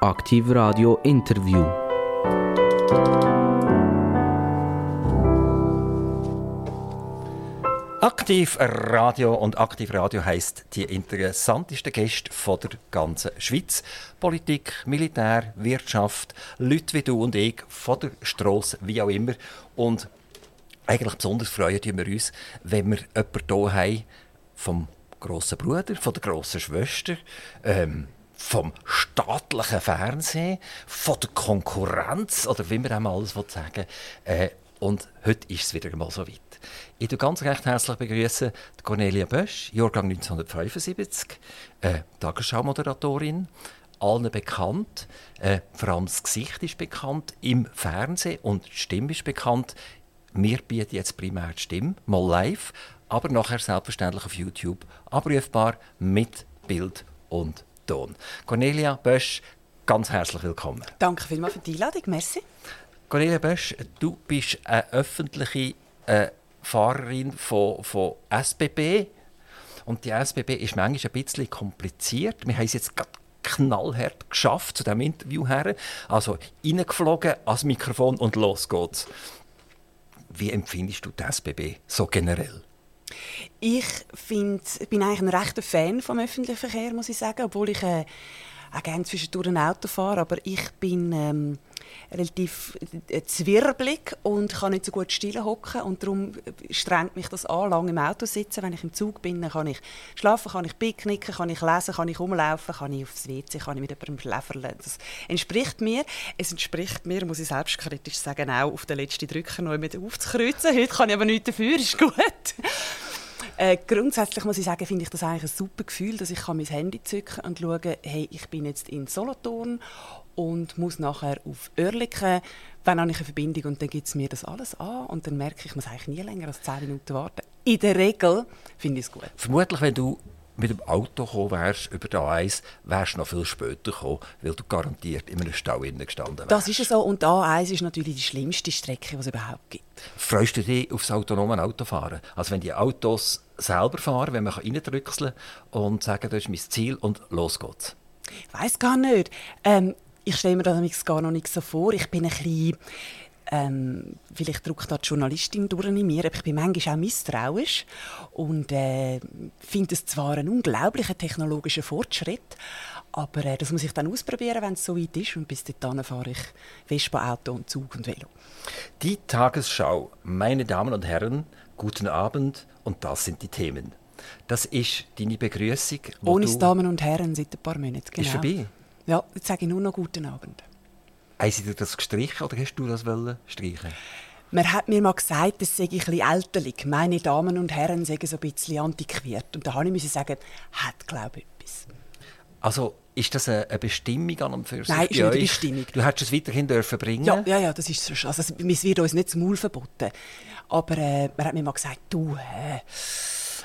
Aktiv Radio Interview. Aktiv Radio und Aktiv Radio heißt die interessantesten Gäste von der ganzen Schweiz. Politik, Militär, Wirtschaft, Leute wie du und ich von der Strasse, wie auch immer. Und eigentlich besonders freuen wir uns, wenn wir jemanden hier haben vom grossen Bruder, von der grossen Schwester, ähm, vom staatlichen Fernsehen, von der Konkurrenz oder wie man auch alles sagen äh, Und heute ist es wieder einmal so weit. Ich begrüße ganz recht herzlich Cornelia Bösch, Jahrgang 1975, äh, Tagesschau-Moderatorin, allen bekannt. Äh, vor allem das Gesicht ist bekannt im Fernsehen und die Stimme ist bekannt. Wir bieten jetzt primär die Stimme, mal live, aber nachher selbstverständlich auf YouTube abrufbar mit Bild und Ton. Cornelia Bösch, ganz herzlich willkommen. Danke vielmals für die Einladung, merci. Cornelia Bösch, du bist eine öffentliche äh, Fahrerin von, von SBB. Und die SBB ist manchmal ein bisschen kompliziert. Wir haben es jetzt knallhart geschafft zu diesem Interview her. Also reingeflogen ans Mikrofon und los geht's. Wie empfindest du die SBB so generell? Ich find, bin eigentlich ein rechter Fan vom öffentlichen Verkehr, muss ich sagen, obwohl ich äh, auch gerne zwischendurch ein Auto fahre, aber ich bin ähm, relativ äh, zwirbelig und kann nicht so gut still hocken und darum strengt mich das an, lange im Auto sitzen. Wenn ich im Zug bin, dann kann ich schlafen, kann ich picknicken, kann ich lesen, kann ich rumlaufen, kann ich aufs WC, kann ich mit jemandem schläferlen. Das entspricht mir. Es entspricht mir, muss ich selbstkritisch sagen, auch auf den letzten Drücker noch mit aufzukreuzen. Heute kann ich aber nichts dafür, ist gut. Äh, grundsätzlich muss ich sagen, finde ich das eigentlich ein super Gefühl, dass ich mein Handy zücken und schauen, hey, ich bin jetzt in Solothurn und muss nachher auf Oerlikon. Dann habe ich eine Verbindung und dann gibt es mir das alles an und dann merke ich, ich muss eigentlich nie länger als 10 Minuten warten. In der Regel finde ich es gut. Vermutlich, wenn du mit dem Auto gekommen wärst, über die A1, wärst du noch viel später gekommen, weil du garantiert in einem Stau gestanden wärst. Das ist so. Und die A1 ist natürlich die schlimmste Strecke, die es überhaupt gibt. Freust du dich auf das autonome Autofahren? Also wenn die Autos selber fahren, wenn man reindrückseln kann und sagen, das ist mein Ziel und los geht's? Ich weiss gar nicht. Ähm, ich stelle mir das gar noch nicht so vor. Ich bin ein bisschen ähm, vielleicht drückt da die Journalistin durch in mir, aber ich bin manchmal auch misstrauisch und äh, finde es zwar einen unglaublichen technologischen Fortschritt, aber äh, das muss ich dann ausprobieren, wenn es so weit ist und bis dahin fahre ich Vespa, Auto und Zug und Velo. Die Tagesschau, meine Damen und Herren, guten Abend und das sind die Themen. Das ist deine Begrüßung. Ohne Damen und Herren seit ein paar Monaten. Genau. Ist vorbei? Ja, jetzt sage ich nur noch guten Abend. Haben Sie dir das gestrichen oder hast du das streichen man hat mir mal gesagt, das sei ein bisschen älterlich. Meine Damen und Herren sagen so ein bisschen antiquiert. Und da musste ich sagen, hat glaube ich etwas. Also ist das eine Bestimmung an und für sich? Nein, ist nicht eine Bestimmung. Du hättest es weiterhin dürfen bringen Ja, ja, ja das ist so. Also, es wird uns nicht zum Maul verboten. Aber äh, man hat mir mal gesagt, du, äh,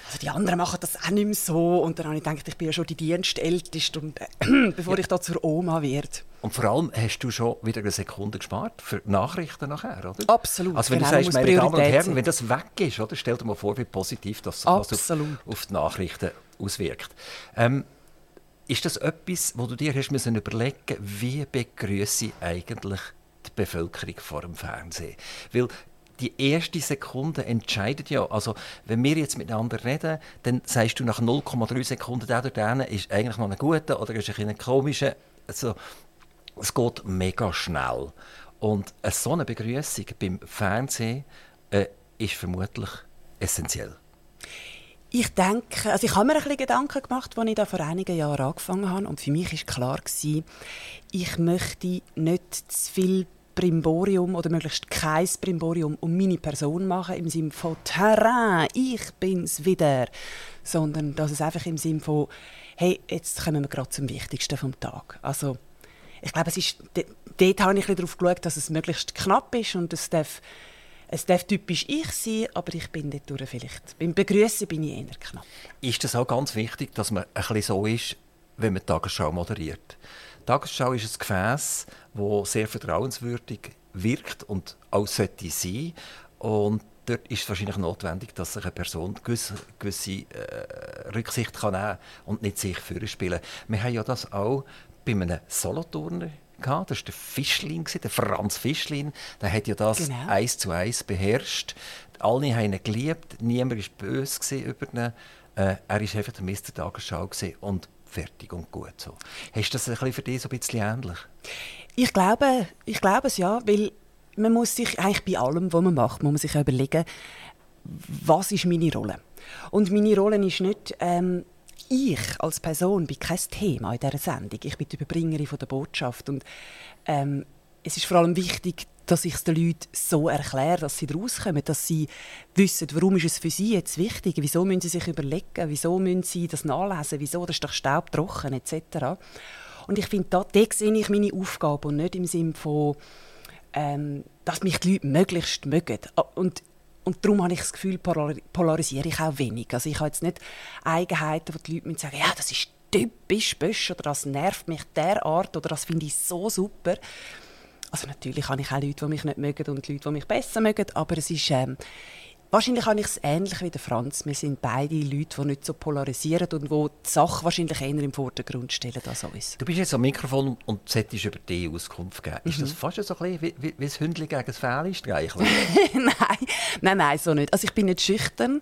also die anderen machen das auch nicht mehr so. Und dann habe ich gedacht, ich bin ja schon die Dienstälteste, und, äh, bevor ja. ich da zur Oma werde. Und vor allem hast du schon wieder eine Sekunde gespart für Nachrichten nachher, oder? Absolut. Also wenn genau, du sagst, meine Damen und Herren, wenn das weg ist, oder, stell dir mal vor, wie positiv das auf, auf, die Nachrichten auswirkt. Ähm, ist das etwas, wo du dir hast müssen überlegen wie begrüße ich eigentlich die Bevölkerung vor dem Fernsehen? Weil die erste Sekunde entscheidet ja. Also, wenn wir jetzt miteinander reden, dann sagst du nach 0,3 Sekunden, der oder ist eigentlich noch ein guter oder ist ein, komischer. Also, es geht mega schnell. Und eine so eine Begrüßung beim Fernsehen äh, ist vermutlich essentiell. Ich denke, also ich habe mir ein bisschen Gedanken gemacht, als ich da vor einigen Jahren angefangen habe. Und für mich war klar gewesen, ich möchte nicht zu viel Brimborium oder möglichst kein Brimborium um meine Person machen, im Sinne von Terrain, ich bin's wieder. Sondern dass es einfach im Sinne von, hey, jetzt kommen wir gerade zum Wichtigsten vom Tag. Also, ich glaube, es ist, dort habe ich darauf geschaut, dass es möglichst knapp ist und es darf, es darf typisch ich sein, aber ich bin dort vielleicht, beim Begrüßen bin ich eher knapp. Ist das auch ganz wichtig, dass man ein bisschen so ist, wenn man die Tagesschau moderiert? Die Tagesschau ist ein Gefäß, das sehr vertrauenswürdig wirkt und auch sollte sein. Und dort ist es wahrscheinlich notwendig, dass sich eine Person gewisse, gewisse äh, Rücksicht kann nehmen und nicht sich vorspielen. Wir haben ja das auch bei einem Soloturner gehabt. Das war der Fischlin, der Franz Fischlin. Der hat ja das genau. eins zu eins beherrscht. Alle haben ihn geliebt, niemand war böse über ihn. Äh, er war einfach der Mr. Tagesschau und fertig und gut so. Hast du das für dich so ein bisschen ähnlich? Ich glaube, ich glaube es ja, weil man muss sich eigentlich bei allem, was man macht, muss man sich überlegen, was ist meine Rolle? Und meine Rolle ist nicht, ähm, ich als Person bin kein Thema in dieser Sendung. Ich bin die Überbringerin von der Botschaft. Und ähm, es ist vor allem wichtig, dass ich es den Leuten so erkläre, dass sie daraus kommen, dass sie wissen, warum ist es für sie jetzt wichtig, wieso müssen sie sich überlegen, wieso müssen sie das nachlesen, wieso, das ist doch staubtrocken etc. Und ich finde, da, da sehe ich meine Aufgabe und nicht im Sinne von, ähm, dass mich die Leute möglichst mögen. Und und darum habe ich das Gefühl, polarisiere ich auch wenig. Also ich habe jetzt nicht Eigenheiten, wo die Leute sagen, ja, das ist typisch Bösch oder das nervt mich derart oder das finde ich so super. Also natürlich habe ich auch Leute, die mich nicht mögen und Leute, die mich besser mögen, aber es ist, ähm, Wahrscheinlich habe ich es ähnlich wie der Franz. Wir sind beide Leute, die nicht so polarisieren und die die Sache wahrscheinlich eher im Vordergrund stellen als uns. Du bist jetzt am Mikrofon und solltest über die Auskunft geben. Mhm. Ist das mhm. fast so ein bisschen wie, wie, wie das Hündchen gegen das Fähli streicheln? nein, nein, nein, so nicht. Also ich bin nicht schüchtern.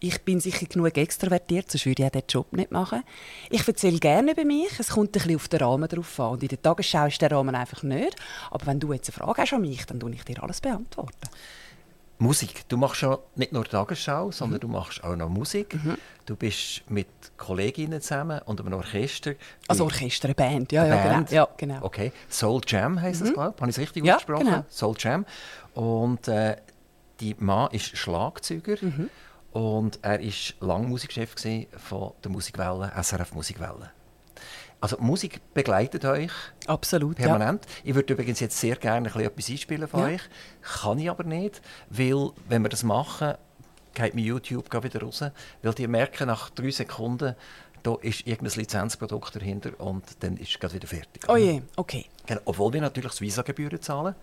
Ich bin sicher genug extrovertiert, sonst würde ich diesen Job nicht machen. Ich erzähle gerne über mich. Es kommt ein bisschen auf den Rahmen drauf an. Und in der Tagesschau ist der Rahmen einfach nicht. Aber wenn du jetzt eine Frage hast an mich, dann beantworte ich dir alles beantworten. Musik. Du machst ja nicht nur Tagesschau, sondern mhm. du machst auch noch Musik. Mhm. Du bist mit Kolleginnen zusammen und einem Orchester. Also Orchester, eine Band, ja, eine ja, Band. Genau. ja, genau. Okay. Soul Jam heisst mhm. das, glaube ich. Habe ich es richtig ja, ausgesprochen? Genau. Soul Jam. Und äh, die Mann ist Schlagzeuger mhm. und er war lange Musikchef von der Musikwelle, SRF Musikwelle. Also Musik begleitet euch Absolut, permanent. Ja. Ich würde übrigens jetzt sehr gerne etwas einspielen von ja. euch. Kann ich aber nicht, weil wenn wir das machen, geht mir YouTube wieder raus. Weil die merken nach drei Sekunden, da ist irgendein Lizenzprodukt dahinter und dann ist es wieder fertig. Oh je, okay. Genau, obwohl wir natürlich das Visa-Gebühren zahlen.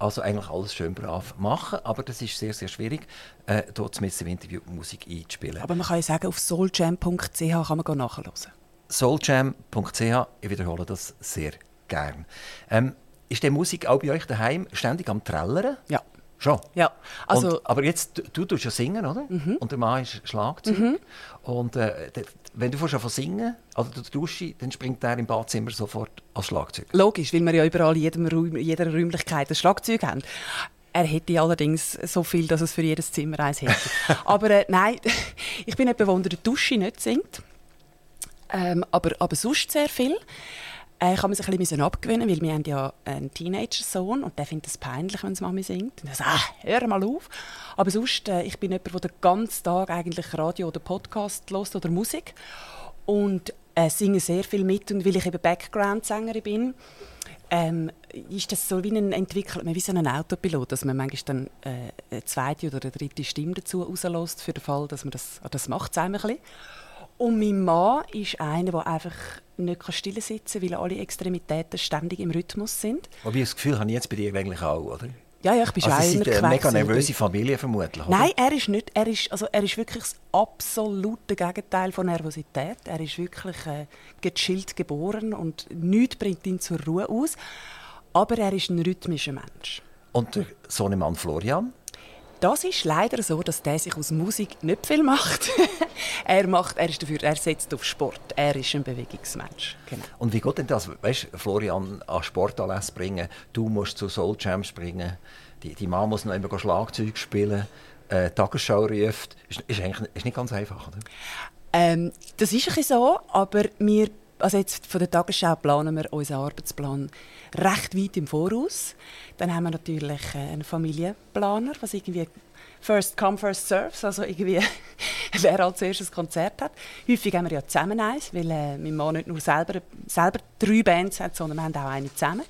Also eigentlich alles schön brav machen, aber das ist sehr, sehr schwierig, äh, dort im Interview Musik einzuspielen. Aber man kann ja sagen, auf souljam.ch kann man nachhören souljam.ch. Ich wiederhole das sehr gern. Ähm, ist die Musik auch bei euch daheim ständig am Trällern? Ja. Schon? Ja. Also, und, aber jetzt, du tust ja singen, oder? Mhm. Und der Mann ist Schlagzeug. Mhm. Und äh, wenn du von singen also du Dusche, dann springt er im Badzimmer sofort als Schlagzeug. Logisch, weil wir ja überall in jedem Raum, jeder Räumlichkeit ein Schlagzeug haben. Er hätte allerdings so viel, dass es für jedes Zimmer eins hätte. aber äh, nein, ich bin der unter der Dusche nicht singt. Ähm, aber, aber sonst sehr viel. Äh, ich habe mir ein bisschen abgewöhnen, weil wir haben ja einen Teenager-Sohn und der findet es peinlich, wenn es Mami singt. Und er sagt, ah, hör mal auf. Aber sonst, äh, ich bin jemand, der den ganzen Tag eigentlich Radio oder Podcast hört oder Musik und äh, singe sehr viel mit und weil ich eben Background-Sängerin bin, ähm, ist das so wie ein entwickelt wie so ein Autopilot, dass man manchmal dann äh, eine zweite oder eine dritte Stimme dazu rauslässt, für den Fall, dass man das, das macht ein bisschen. Und mein Mann ist einer, der einfach nicht still sitzen kann, weil alle Extremitäten ständig im Rhythmus sind. Aber ich das Gefühl habe ich jetzt bei dir eigentlich auch, oder? Ja, ja, ich bin also schon eine mega nervöse Familie vermutlich, oder? Nein, er ist nicht. Er ist, also er ist wirklich das absolute Gegenteil von Nervosität. Er ist wirklich äh, gechillt geboren und nichts bringt ihn zur Ruhe aus. Aber er ist ein rhythmischer Mensch. Und der Sohnemann Florian? Das ist leider so, dass der sich aus Musik nicht viel macht. er macht, er ist dafür, er setzt auf Sport. Er ist ein Bewegungsmensch. Genau. Und wie geht denn das? Weißt, Florian an Sportanlässe bringen, du musst zu Soul Jam springen, die, die Mann muss noch immer Schlagzeug spielen, äh, Tagesschau ruft. Ist, ist, eigentlich, ist nicht ganz einfach, oder? Ähm, das ist ein so, aber wir also jetzt von der Tagesschau planen wir unseren Arbeitsplan recht weit im Voraus. Dann haben wir natürlich äh, einen Familienplaner, was irgendwie First Come, First Serves, also irgendwie wer als erstes Konzert hat. Häufig haben wir ja zusammen eins, weil äh, mein Mann nicht nur selber, selber drei Bands hat, sondern wir haben auch eine zusammen.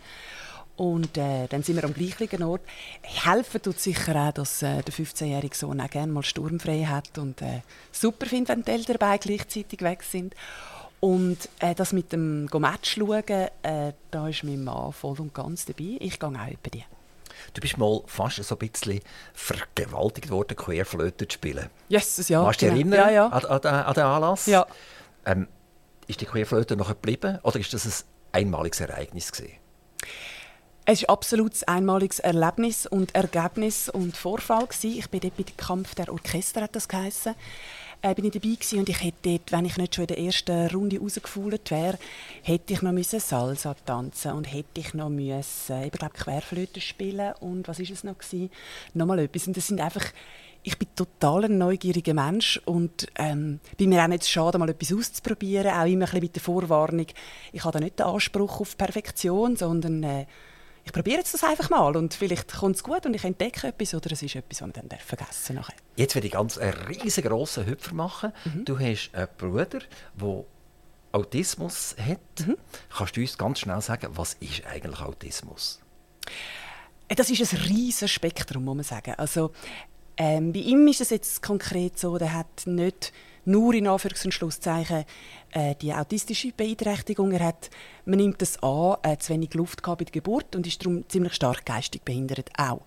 Und äh, dann sind wir am gleichen Ort. Helfen tut sicher auch, dass äh, der 15-jährige Sohn auch gerne mal sturmfrei hat und äh, super findet, wenn die Eltern dabei gleichzeitig weg sind. Und äh, das mit dem Match schauen, äh, da ist mein Mann voll und ganz dabei. Ich gehe auch bei dir. Du bist mal fast so ein bisschen vergewaltigt worden, Querflöte zu spielen. Yes, ja. Kannst du dich genau. erinnern ja, ja. An, an, an, den Anlass? Ja. Ähm, ist die Querflöte noch geblieben oder ist das ein einmaliges Ereignis gesehen. Es war absolut ein einmaliges Erlebnis und Ergebnis und Vorfall. Gewesen. Ich bin dort bei dem Kampf der Orchester, hat das geheißen. Äh, bin ich dabei gewesen und ich hätte dort, wenn ich nicht schon in der ersten Runde rausgefuhlt wäre, hätte ich noch müssen Salsa tanzen und hätte ich noch müssen, ich glaube Querflöte spielen und was ist es noch gewesen? Nochmal etwas. Und das sind einfach ich bin total ein neugieriger Mensch und ähm, bin mir auch nicht schade, mal etwas auszuprobieren, auch immer ein bisschen mit der Vorwarnung. Ich habe da nicht den Anspruch auf Perfektion, sondern äh, ich probiere jetzt das einfach mal und vielleicht kommt es gut und ich entdecke etwas oder es ist etwas, was ich dann vergessen nachher. Jetzt werde ich ganz einen riesengroßen Hüpfer machen. Mhm. Du hast einen Bruder, der Autismus hat. Mhm. Kannst du uns ganz schnell sagen, was ist eigentlich Autismus? Das ist ein riesiges Spektrum, muss man sagen. Also, ähm, bei ihm ist es jetzt konkret so, er hat nicht nur in Anführungs- und Schlusszeichen äh, die autistische Beeinträchtigung. Er hat, man nimmt das an, äh, zu wenig Luft bei der Geburt und ist darum ziemlich stark geistig behindert auch.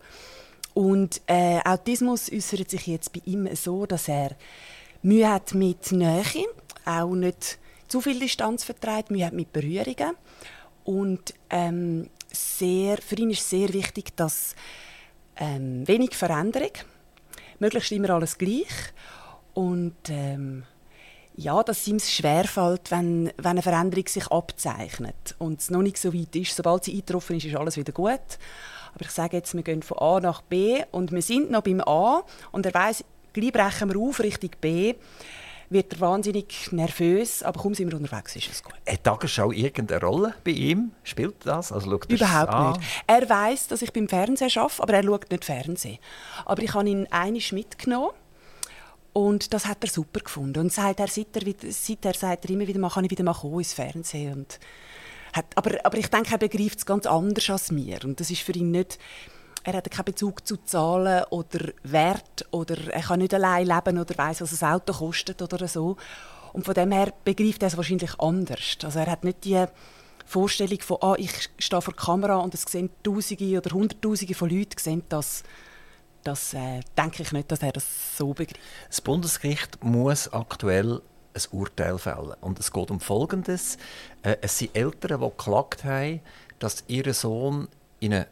Und äh, Autismus äußert sich jetzt bei ihm so, dass er Mühe hat mit Nähe, auch nicht zu viel Distanz vertreibt, Mühe hat mit Berührungen und ähm, sehr, für ihn ist sehr wichtig, dass ähm, wenig Veränderung möglichst immer alles gleich. Und ähm, ja, dass es ihm schwerfällt, wenn, wenn eine Veränderung sich abzeichnet und es noch nicht so weit ist. Sobald sie eingetroffen ist, ist alles wieder gut. Aber ich sage jetzt, wir gehen von A nach B und wir sind noch beim A und er weiß, gleich brechen wir auf Richtung B wird er wahnsinnig nervös, aber kaum sind wir unterwegs, ist es gut. Hat Tagesschau irgendeine Rolle bei ihm? Spielt das? Also schaut Überhaupt an? nicht. Er weiß, dass ich beim Fernsehen arbeite, aber er schaut nicht Fernsehen. Aber ich habe ihn einisch mitgenommen und das hat er super gefunden. Und seit er, seit er, seither sagt er immer wieder, kann ich wieder mal ins Fernsehen. Und hat, aber, aber ich denke, er begreift es ganz anders als mir. Und das ist für ihn nicht er hat keinen Bezug zu Zahlen oder Wert oder er kann nicht allein leben oder weiß, was ein Auto kostet oder so. Und von dem her begreift er es wahrscheinlich anders. Also er hat nicht die Vorstellung von, ah, ich stehe vor der Kamera und es sehen Tausende oder Hunderttausende von Leuten sehen das. Das äh, denke ich nicht, dass er das so begreift. Das Bundesgericht muss aktuell ein Urteil fällen. Und es geht um Folgendes. Äh, es sind Eltern, die geklagt haben, dass ihr Sohn in eine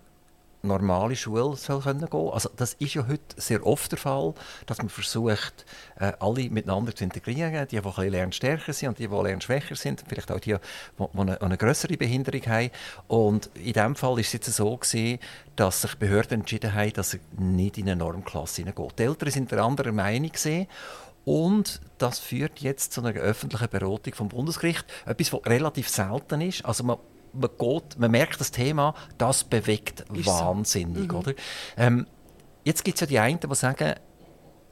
normale Schule soll können gehen Also das ist ja heute sehr oft der Fall, dass man versucht, äh, alle miteinander zu integrieren, die, die ein lernstärker sind und die, die lernschwächer sind, vielleicht auch die, die, eine, eine größere Behinderung haben. Und in diesem Fall ist es jetzt so gewesen, dass sich Behörden entschieden haben, dass er nicht in eine Normklasse hineingeht. Die Eltern sind der anderen Meinung gewesen. Und das führt jetzt zu einer öffentlichen Beratung vom Bundesgericht. Etwas, was relativ selten ist. Also man man, geht, man merkt das Thema, das bewegt Ist wahnsinnig. So. Mhm. Oder? Ähm, jetzt gibt es ja die einen, die sagen,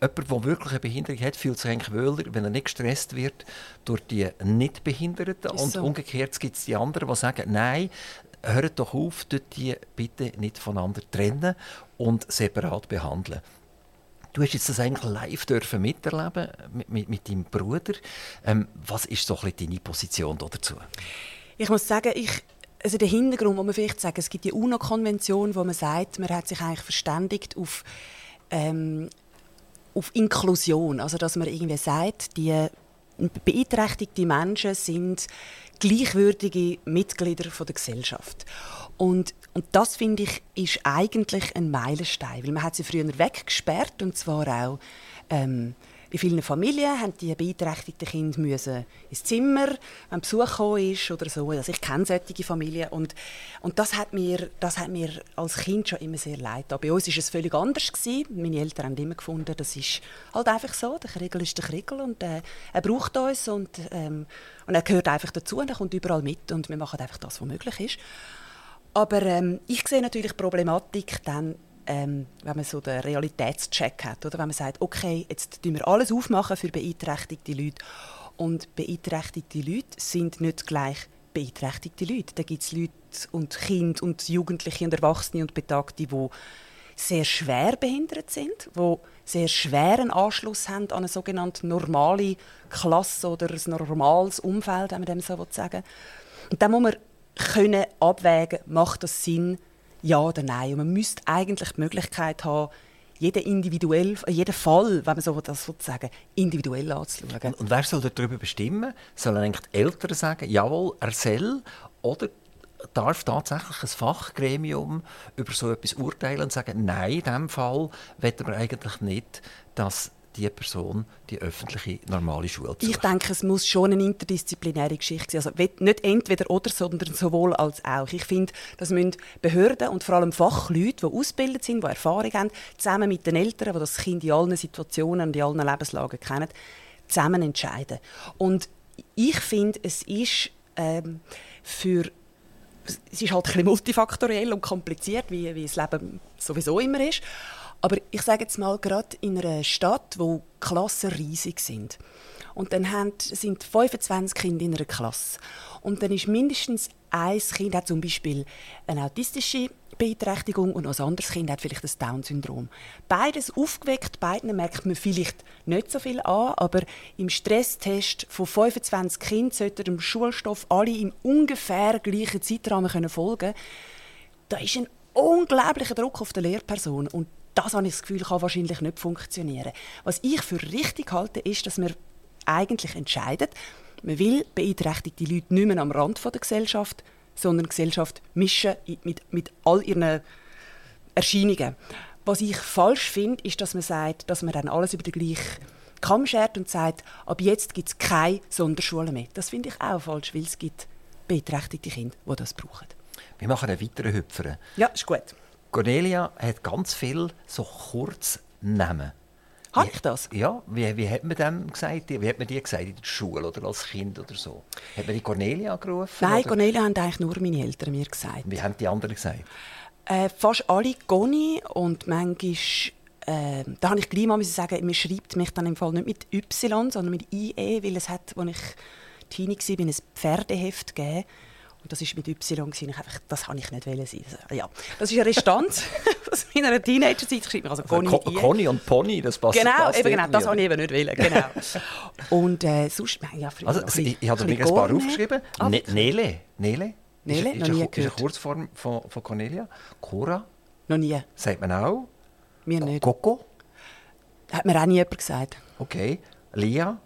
jemand, der wirklich eine Behinderung hat, fühlt sich eigentlich wohler, wenn er nicht gestresst wird durch die Nicht-Behinderten. Und so. umgekehrt gibt es die anderen, die sagen, nein, hört doch auf, die bitte nicht voneinander trennen und separat behandeln. Du hast jetzt das eigentlich live dürfen miterleben mit, mit, mit deinem Bruder. Ähm, was ist so ein deine Position dazu? Ich muss sagen, ich, also der Hintergrund, wo man vielleicht sagen, es gibt die UNO-Konvention, wo man sagt, man hat sich eigentlich verständigt auf, ähm, auf Inklusion, also dass man irgendwie sagt, die beeinträchtigte Menschen sind gleichwürdige Mitglieder der Gesellschaft. Und, und das finde ich ist eigentlich ein Meilenstein, weil man hat sie früher weggesperrt und zwar auch ähm, in vielen Familien haben die beeinträchtigten Kinder ins Zimmer, wenn Besuch gekommen ist oder so. Also ich kenne solche Familien und, und das, hat mir, das hat mir als Kind schon immer sehr leid. Aber bei uns war es völlig anders. Gewesen. Meine Eltern haben immer gefunden, das ist halt einfach so. Der Kriegel ist der Kriegel und äh, er braucht uns und, ähm, und er gehört einfach dazu und er kommt überall mit und wir machen einfach das, was möglich ist. Aber ähm, ich sehe natürlich die Problematik dann ähm, wenn man so den Realitätscheck hat, oder? Wenn man sagt, okay, jetzt tun wir alles aufmachen für beeinträchtigte Leute. Und beeinträchtigte Leute sind nicht gleich beeinträchtigte Leute. Da gibt es Leute und Kinder und Jugendliche und Erwachsene und Betagte, die sehr schwer behindert sind, die sehr schweren Anschluss haben an eine sogenannte normale Klasse oder ein normales Umfeld, wenn man dem so sagen. Und dann muss man können abwägen, macht das Sinn, ja oder nein. Und man müsste eigentlich die Möglichkeit haben, jeden, individuell, jeden Fall, wenn man so das sozusagen individuell anzuschauen. Und, und wer soll darüber bestimmen? Sollen eigentlich die Eltern sagen, jawohl, er soll? Oder darf tatsächlich ein Fachgremium über so etwas urteilen und sagen, nein, in diesem Fall wollen wir eigentlich nicht, dass die Person die öffentliche normale Schule besucht. Ich denke, es muss schon eine interdisziplinäre Geschichte sein. Also nicht entweder oder, sondern sowohl als auch. Ich finde, das müssen Behörden und vor allem Fachleute, die ausgebildet sind, die Erfahrung haben, zusammen mit den Eltern, die das Kind in allen Situationen und in allen Lebenslagen kennen, zusammen entscheiden. Und ich finde, es ist ähm, für es ist halt ein bisschen multifaktoriell und kompliziert, wie, wie das Leben sowieso immer ist. Aber ich sage jetzt mal, gerade in einer Stadt, wo Klassen riesig sind, und dann haben, sind 25 Kinder in einer Klasse. Und dann ist mindestens ein Kind hat zum Beispiel eine autistische Beeinträchtigung und ein anderes Kind hat vielleicht das Down-Syndrom. Beides aufgeweckt, beiden merkt man vielleicht nicht so viel an, aber im Stresstest von 25 Kindern sollte dem Schulstoff alle im ungefähr gleichen Zeitrahmen folgen können. Da ist ein unglaublicher Druck auf die Lehrperson und das habe ich das Gefühl, kann wahrscheinlich nicht funktionieren. Was ich für richtig halte, ist, dass man eigentlich entscheidet, man will beeinträchtigte Leute nicht mehr am Rand der Gesellschaft, sondern die Gesellschaft mischen mit, mit all ihren Erscheinungen. Was ich falsch finde, ist, dass man sagt, dass man dann alles über den gleichen Kamm schert und sagt, ab jetzt gibt es keine Sonderschulen mehr. Das finde ich auch falsch, weil es gibt beeinträchtigte Kinder, die das brauchen. Wir machen einen weiteren Hüpfer. Ja, ist gut. Cornelia hat ganz viel so Kurznamen. Habe ich das? Ja, wie, wie hat man dem gesagt? Wie hat man die gesagt in der Schule oder als Kind oder so? Hat man die Cornelia gerufen? Nein, oder? Cornelia haben eigentlich nur meine Eltern mir gesagt. Wie haben die anderen gesagt? Äh, fast alle Goni und manchmal äh, da habe ich gleich mal sagen, man schreibt mich dann im Fall nicht mit Y, sondern mit IE, weil es hat, als ich Teenie war, ein Pferdeheft gegeben und das war mit Y. Ich einfach, das habe ich nicht sein. Ja, das ist eine Restanz aus meiner Teenagerzeit. Ich schreibe also Conny, also, Conny und Pony, das passt Genau, passt eben genau das habe ich eben nicht wollen. Genau. und äh, sonst, ja, also, also, ich, ich habe mir ein paar aufgeschrieben. Ne Nele. Nele? Nele? Ist, ist, ist, ist eine Kurzform von, von Cornelia. Cora? Noch nie. Sagt man auch? Mir nicht. Coco? Hat mir auch nie jemand gesagt. Okay. Lia?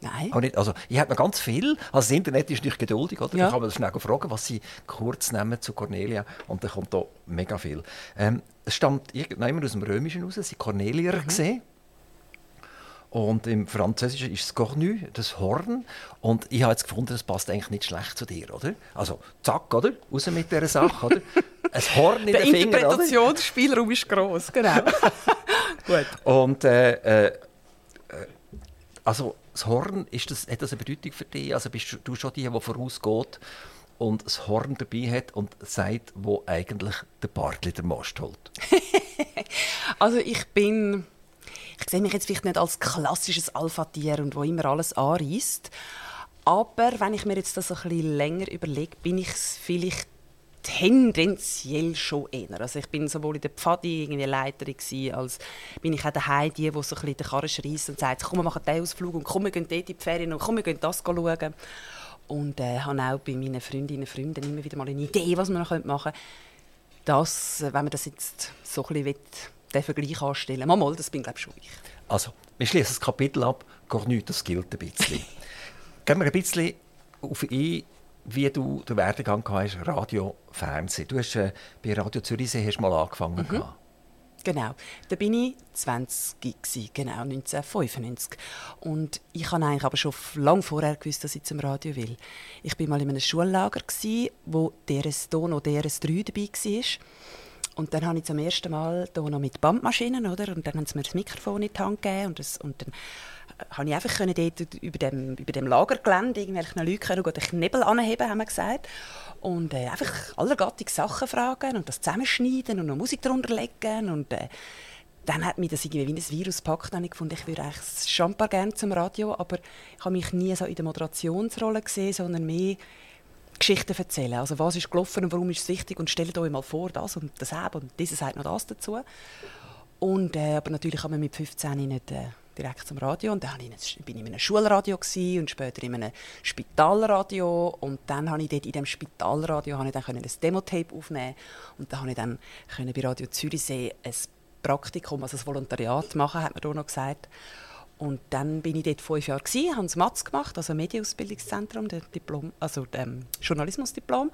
Nein. Nicht, also, ich habe noch ganz viel. Also das Internet ist nicht geduldig, oder? Ja. Da kann man schnell fragen, was sie kurz nehmen zu Cornelia. Und dann kommt da mega viel. Ähm, es stammt irgendjemand aus dem Römischen raus. Sie Cornelier mhm. gesehen. Und im Französischen ist es Cornu, das Horn. Und ich habe jetzt gefunden, das passt eigentlich nicht schlecht zu dir, oder? Also, zack, oder? Raus mit dieser Sache, oder? Ein Horn in den Finger, Der Interpretationsspielraum ist gross, genau. Gut. Und, äh, äh, also, das Horn, ist das, hat das eine Bedeutung für dich? Also bist du schon die, die vorausgeht und das Horn dabei hat und sagt, wo eigentlich der Bartli der Most holt? also ich bin... Ich sehe mich jetzt vielleicht nicht als klassisches Alpha-Tier und wo immer alles anreißt. Aber wenn ich mir jetzt das ein bisschen länger überlege, bin ich vielleicht tendenziell schon eher. Also ich bin sowohl in der Pfadi irgendwie Leiterin gewesen, als bin ich auch daheim die, die so ein den Karren schreissen und sagt, komm, wir machen diesen Ausflug und komm, wir gehen dort in die Ferien und komm, wir gehen das schauen. Und äh, habe auch bei meinen Freundinnen und Freunden immer wieder mal eine Idee, was wir noch machen können. Das, äh, wenn man das jetzt so ein bisschen den Vergleich anstellen mal, mal, das bin glaube schon ich. Also, wir schließen das Kapitel ab, nichts, das gilt ein bisschen. Gehen wir ein bisschen auf ein, wie du den Werdegang hast, Radio, Fernsehen. Du hast äh, bei Radio Zürichsee hast mal angefangen. Mhm. Genau, da bin ich 20 gewesen, genau 1995 und ich habe eigentlich aber schon lange vorher gewusst, dass ich zum Radio will. Ich bin mal in einem Schullager gewesen, wo DRS noch DRS 3 dabei war. Und dann habe ich zum ersten Mal hier noch mit Bandmaschinen, oder? Und dann haben sie mir das Mikrofon in die Hand gegeben und, das, und dann konnte ich einfach dort über dem, über dem Lagergelände irgendwelchen Leuten den Knebel anheben, haben wir gesagt. Und äh, einfach allergattige Sachen fragen und das zusammenschneiden und noch Musik darunter legen. Und äh, dann hat mich das irgendwie wie ein Virus gepackt. Und ich fand, ich würde eigentlich schon ein gerne zum Radio, aber ich habe mich nie so in der Moderationsrolle gesehen, sondern mehr Geschichten erzählen. Also was ist gelaufen und warum ist es wichtig und stellt euch mal vor, das und das und dieser sagt noch das dazu. Und, äh, aber natürlich kann man mit 15 nicht... Äh, direkt zum Radio und dann bin ich in einem Schulradio und später in einem Spitalradio und dann habe ich dort in dem Spitalradio habe ich dann ein Demo-Tape aufnehmen und dann habe ich dann bei Radio Zürichsee ein Praktikum, also ein Volontariat machen, hat man da noch gesagt. Und dann bin ich dort fünf Jahre gewesen, habe das MATS gemacht, also Medienausbildungszentrum, Diplom, also ähm, Journalismusdiplom.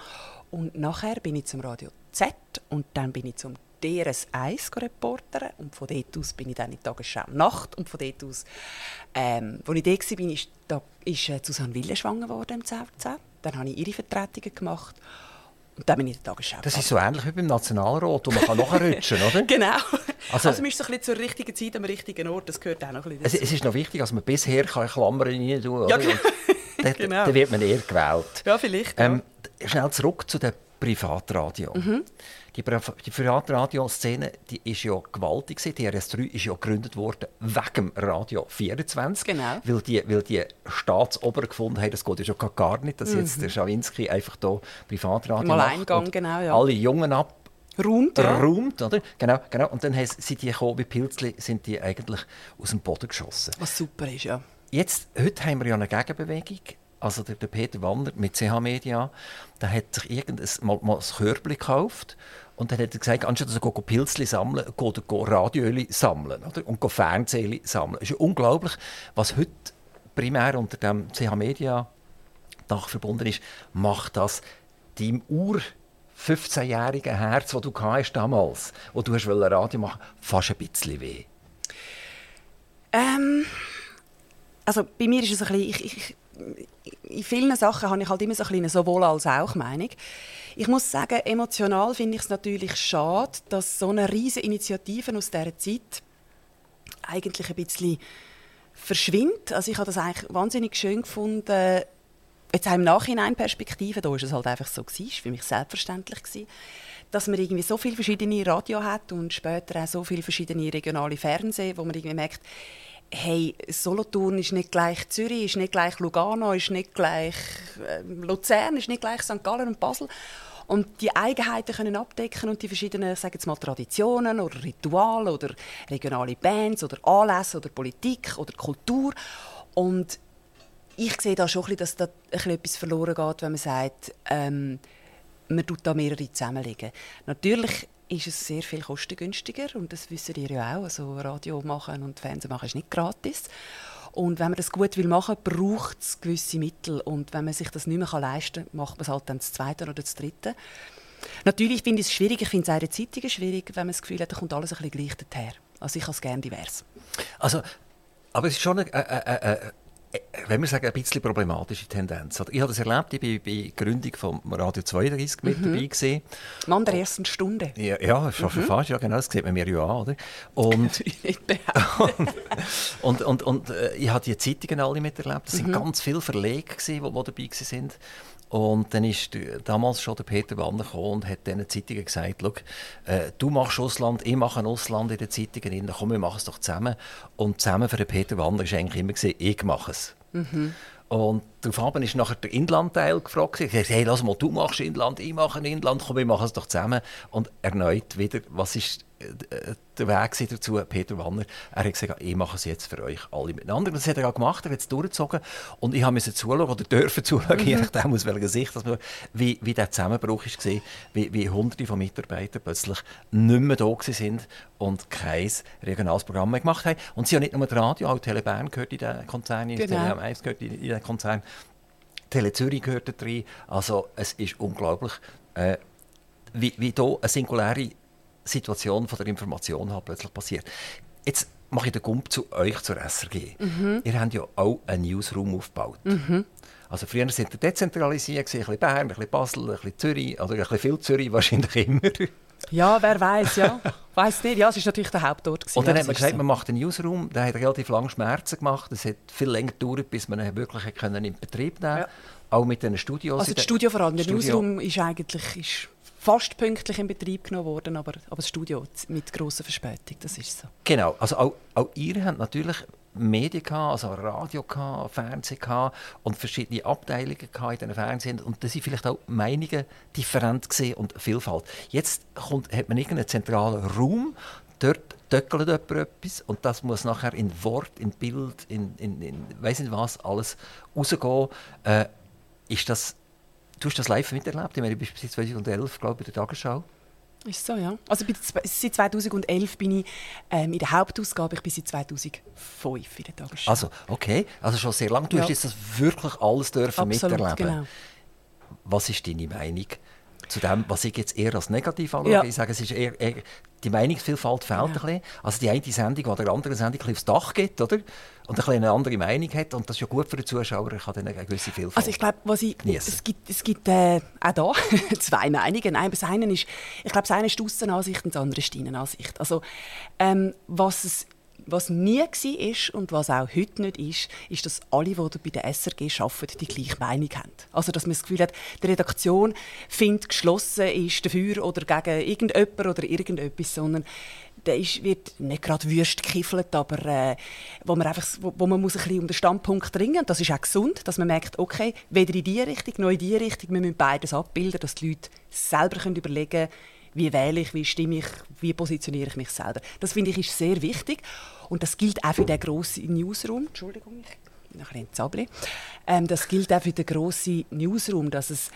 Und nachher bin ich zum Radio Z und dann bin ich zum DRS 1 reportern und von dort aus bin ich dann in die Tagesschau Nacht und von dort aus, ähm, als ich dort war, ist, da, ist äh, Susanne Wille schwanger geworden im ZFZ. Dann habe ich ihre Vertretungen gemacht und dann bin ich in der Tagesschau. Das ist so ähnlich wie beim Nationalrat, wo man kann nachrutschen kann, oder? genau. Also, also man ist so ein bisschen zur richtigen Zeit am richtigen Ort, das gehört auch noch ein bisschen Es, es ist noch wichtig, dass man bisher kann Klammern rein tun kann. Ja, genau. Dann, genau. dann wird man eher gewählt. Ja, vielleicht. Ähm, Schnell zurück zu dem Privatradio. Mhm. Die, Pri die Privatradio-Szene die ist ja gewaltig. Die RS3 ist ja gegründet worden wegen Radio 24. Genau. Weil die, weil die Staatsober gefunden haben, das geht ja schon gar nicht, dass jetzt der Schawinski einfach hier Privatradio Mhm. Im macht Alleingang, und genau, ja. alle Jungen ab Räumt, ja. räumt, oder? Genau, genau. Und dann sind die gekommen, wie Pilzli, sind die eigentlich aus dem Boden geschossen. Was super ist, ja. Jetzt, heute haben wir ja eine Gegenbewegung. Also der, der Peter Wanner mit CH Media, der hat sich irgendein mal, mal ein Körbchen gekauft und dann hat er gesagt, anstatt dass er Pilzli sammeln, geht er Radioöli sammeln oder? und go Fernsehli sammeln. Es ist ja unglaublich, was heute primär unter dem CH Media Dach verbunden ist, macht das deinem Ur 15-jährigen Herz, das du hast damals, wo du wollen Radio machen, fast ein bisschen weh. Ähm, also bei mir ist es ein bisschen, ich, ich, in vielen Sachen habe ich halt immer so eine sowohl als auch Meinung. Ich muss sagen, emotional finde ich es natürlich schade, dass so eine riesige Initiative aus dieser Zeit eigentlich ein bisschen verschwindet. Also ich habe das eigentlich wahnsinnig schön gefunden, jetzt im Nachhinein Perspektive, da ist es halt einfach so ist für mich selbstverständlich gewesen, dass man irgendwie so viele verschiedene Radio hat und später auch so viele verschiedene regionale Fernsehen, wo man irgendwie merkt, hey, Solothurn ist nicht gleich Zürich, ist nicht gleich Lugano, ist nicht gleich äh, Luzern, ist nicht gleich St. Gallen und Basel. Und die Eigenheiten können abdecken und die verschiedenen, ich sage jetzt mal, Traditionen oder Rituale oder regionale Bands oder Anlässe oder Politik oder Kultur. Und ich sehe da schon dass da etwas verloren geht, wenn man sagt, ähm, man tut da mehrere zusammenlegen. Natürlich ist es sehr viel kostengünstiger und das wissen ihr ja auch. Also Radio machen und Fernsehen machen ist nicht gratis. Und wenn man das gut will machen, braucht es gewisse Mittel. Und wenn man sich das nicht mehr leisten kann, macht man es halt dann das Zweite oder das Dritte. Natürlich finde ich es schwierig, ich finde es auch in Zeitungen schwierig, wenn man das Gefühl hat, da kommt alles ein bisschen gleich daher. Also ich habe es gerne divers. Also, aber es ist schon eine, äh, äh, wenn wir sagen, ein bisschen problematische Tendenz. Ich habe das erlebt, ich war bei der Gründung von Radio 32 mit dabei. Gewesen. Mann der ersten Stunde. Ja, ja schon fast, ja genau, das sieht man mir ja an. Oder? Und, behaupten. und, und, und äh, ich habe die Zeitungen alle miterlebt. Es sind ganz viele Verlege, die, die dabei waren. Und dann ist damals schon der Peter gekommen und hat diesen Zeitungen gesagt, «Schau, äh, du machst Ausland, ich mache ein Ausland in den Zeitungen, komm, wir machen es doch zusammen. Und zusammen für den Peter Wanner war eigentlich immer, gewesen, ich mache es. Und daraufhin ist nachher der Inlandteil gefragt. Ich habe hey, lass mal, du machst Inland, ich mache Inland, komm, wir machen es doch zusammen. Und erneut wieder, was ist äh, der Weg dazu? Peter Wanner, er hat gesagt, ich mache es jetzt für euch alle miteinander. Das hat er auch gemacht, er hat es durchgezogen. Und ich habe müssen zuschauen, oder dürfen zuschauen, je nachdem aus welcher Sicht, dass man, wie, wie der Zusammenbruch war, wie, wie hunderte von Mitarbeitern plötzlich nicht mehr da sind und kein regionales Programm mehr gemacht haben. Und sie haben nicht nur das Radio, auch Tele Bern gehört in den Konzern, Genau. Tele 1 gehört in, den Konzern. Tele Zürich gehört da rein. Also es ist unglaublich, äh, wie, wie hier eine singuläre Situation von der Information halt plötzlich passiert. Jetzt mache ich den Gump zu euch, zur SRG. Ihr habt ja auch einen Newsroom aufgebaut. Also früher sind ihr dezentralisiert, ein bisschen Bern, ein bisschen Basel, ein bisschen Zürich, oder ein bisschen viel Zürich wahrscheinlich immer. Ja, wer weiß, ja. weiß nicht. Ja, es ist natürlich der Hauptort. gewesen, Und dann ja, hat man gesagt, so. man macht einen Newsroom, der hat relativ lange Schmerzen gemacht. Es hat viel länger gedauert, bis man ihn wirklich können in Betrieb nehmen Ja. Auch mit den Studios. Also das den- Studio vor allem. Der Studio. Newsroom ist eigentlich ist fast pünktlich in Betrieb genommen worden, aber, aber das Studio mit grosser Verspätung, das ist so. Genau, also auch, auch ihr habt natürlich Medien also Radio Fernsehen und verschiedene Abteilungen in diesen Fernsehen und da sind vielleicht auch Meinungen different und Vielfalt. Jetzt kommt, hat man irgendeinen zentralen Raum, dort töckelt jemand etwas und das muss nachher in Wort, in Bild, in, in, in weiss nicht was, alles rausgehen. Äh, ist das, du hast das live miterlebt? Ich meine, du bist bis 2011, glaube ich, bei der Tagesschau. Ist so, ja. Also seit 2011 bin ich ähm, in der Hauptausgabe, ich bin seit 2005 in der Tagesschau. Also, okay, also schon sehr lange. Du ja. hast jetzt das wirklich alles dürfen Absolut, miterleben. Genau. Was ist deine Meinung zu dem, was ich jetzt eher als negativ anschaue? Ja. Ich sage, es ist eher, eher die Meinungsvielfalt fehlt ja. ein bisschen. Also die eine Sendung, die der andere Sendung ein aufs Dach geht, oder? Und ein eine andere Meinung hat. Und das ist ja gut für den Zuschauer, er kann dann eine gewisse Vielfalt Also ich glaube, was ich, es gibt, es gibt äh, auch da zwei Meinungen. Nein, das eine ist, ich glaube, das eine ist die Aussenansicht und das andere ist die Innenansicht. Also ähm, was es was nie war und was auch heute nicht ist, ist, dass alle, die bei der SRG arbeiten, die gleiche Meinung haben. Also, dass man das Gefühl hat, die Redaktion findet geschlossen, ist dafür oder gegen irgendjemand oder irgendetwas, sondern der ist, wird nicht gerade wüst gekiffelt, aber äh, wo man einfach, wo, wo man muss ein bisschen um den Standpunkt ringen muss. Das ist auch gesund, dass man merkt, okay, weder in diese Richtung noch in diese Richtung, wir müssen beides abbilden, dass die Leute selber können überlegen können, wie wähle ich, wie stimme ich, wie positioniere ich mich selber. Das finde ich ist sehr wichtig und das gilt auch für den grossen Newsroom. Entschuldigung, ich bin ein bisschen. Ähm, das gilt auch für den grossen Newsroom, dass es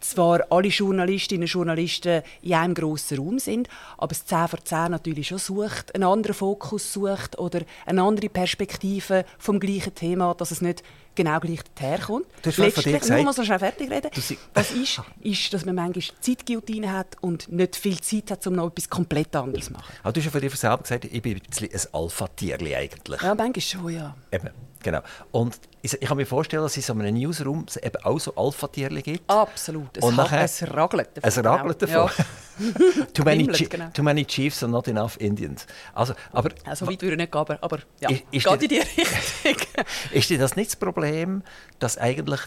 zwar alle Journalistinnen und Journalisten in einem grossen Raum sind, aber es 10 vor 10 natürlich schon sucht, einen anderen Fokus sucht oder eine andere Perspektive vom gleichen Thema, dass es nicht genau gleich herkommt. Du hast Letztlich, gesagt, nur mal so schnell fertig reden. Was ist, ist, dass man manchmal Zeitguillotine hat und nicht viel Zeit hat, um noch etwas komplett anderes zu machen. Aber du hast ja von dir selber gesagt, ich bin ein, ein Alpha-Tierli eigentlich. Ja, manchmal schon, ja. Eben. Genau. Und ich, ich kann mir vorstellen, dass es in so einem Newsroom eben auch so Alpha-Tierchen gibt. Absolut. Es, und nachher, es ragelt davon. Es ragelt davon. Ja. too, many genau. too many Chiefs and not enough Indians. Also, aber, also weit würde ich nicht gehen, aber, aber ja, ist, ist geht in die Richtung. ist das nicht das Problem, dass eigentlich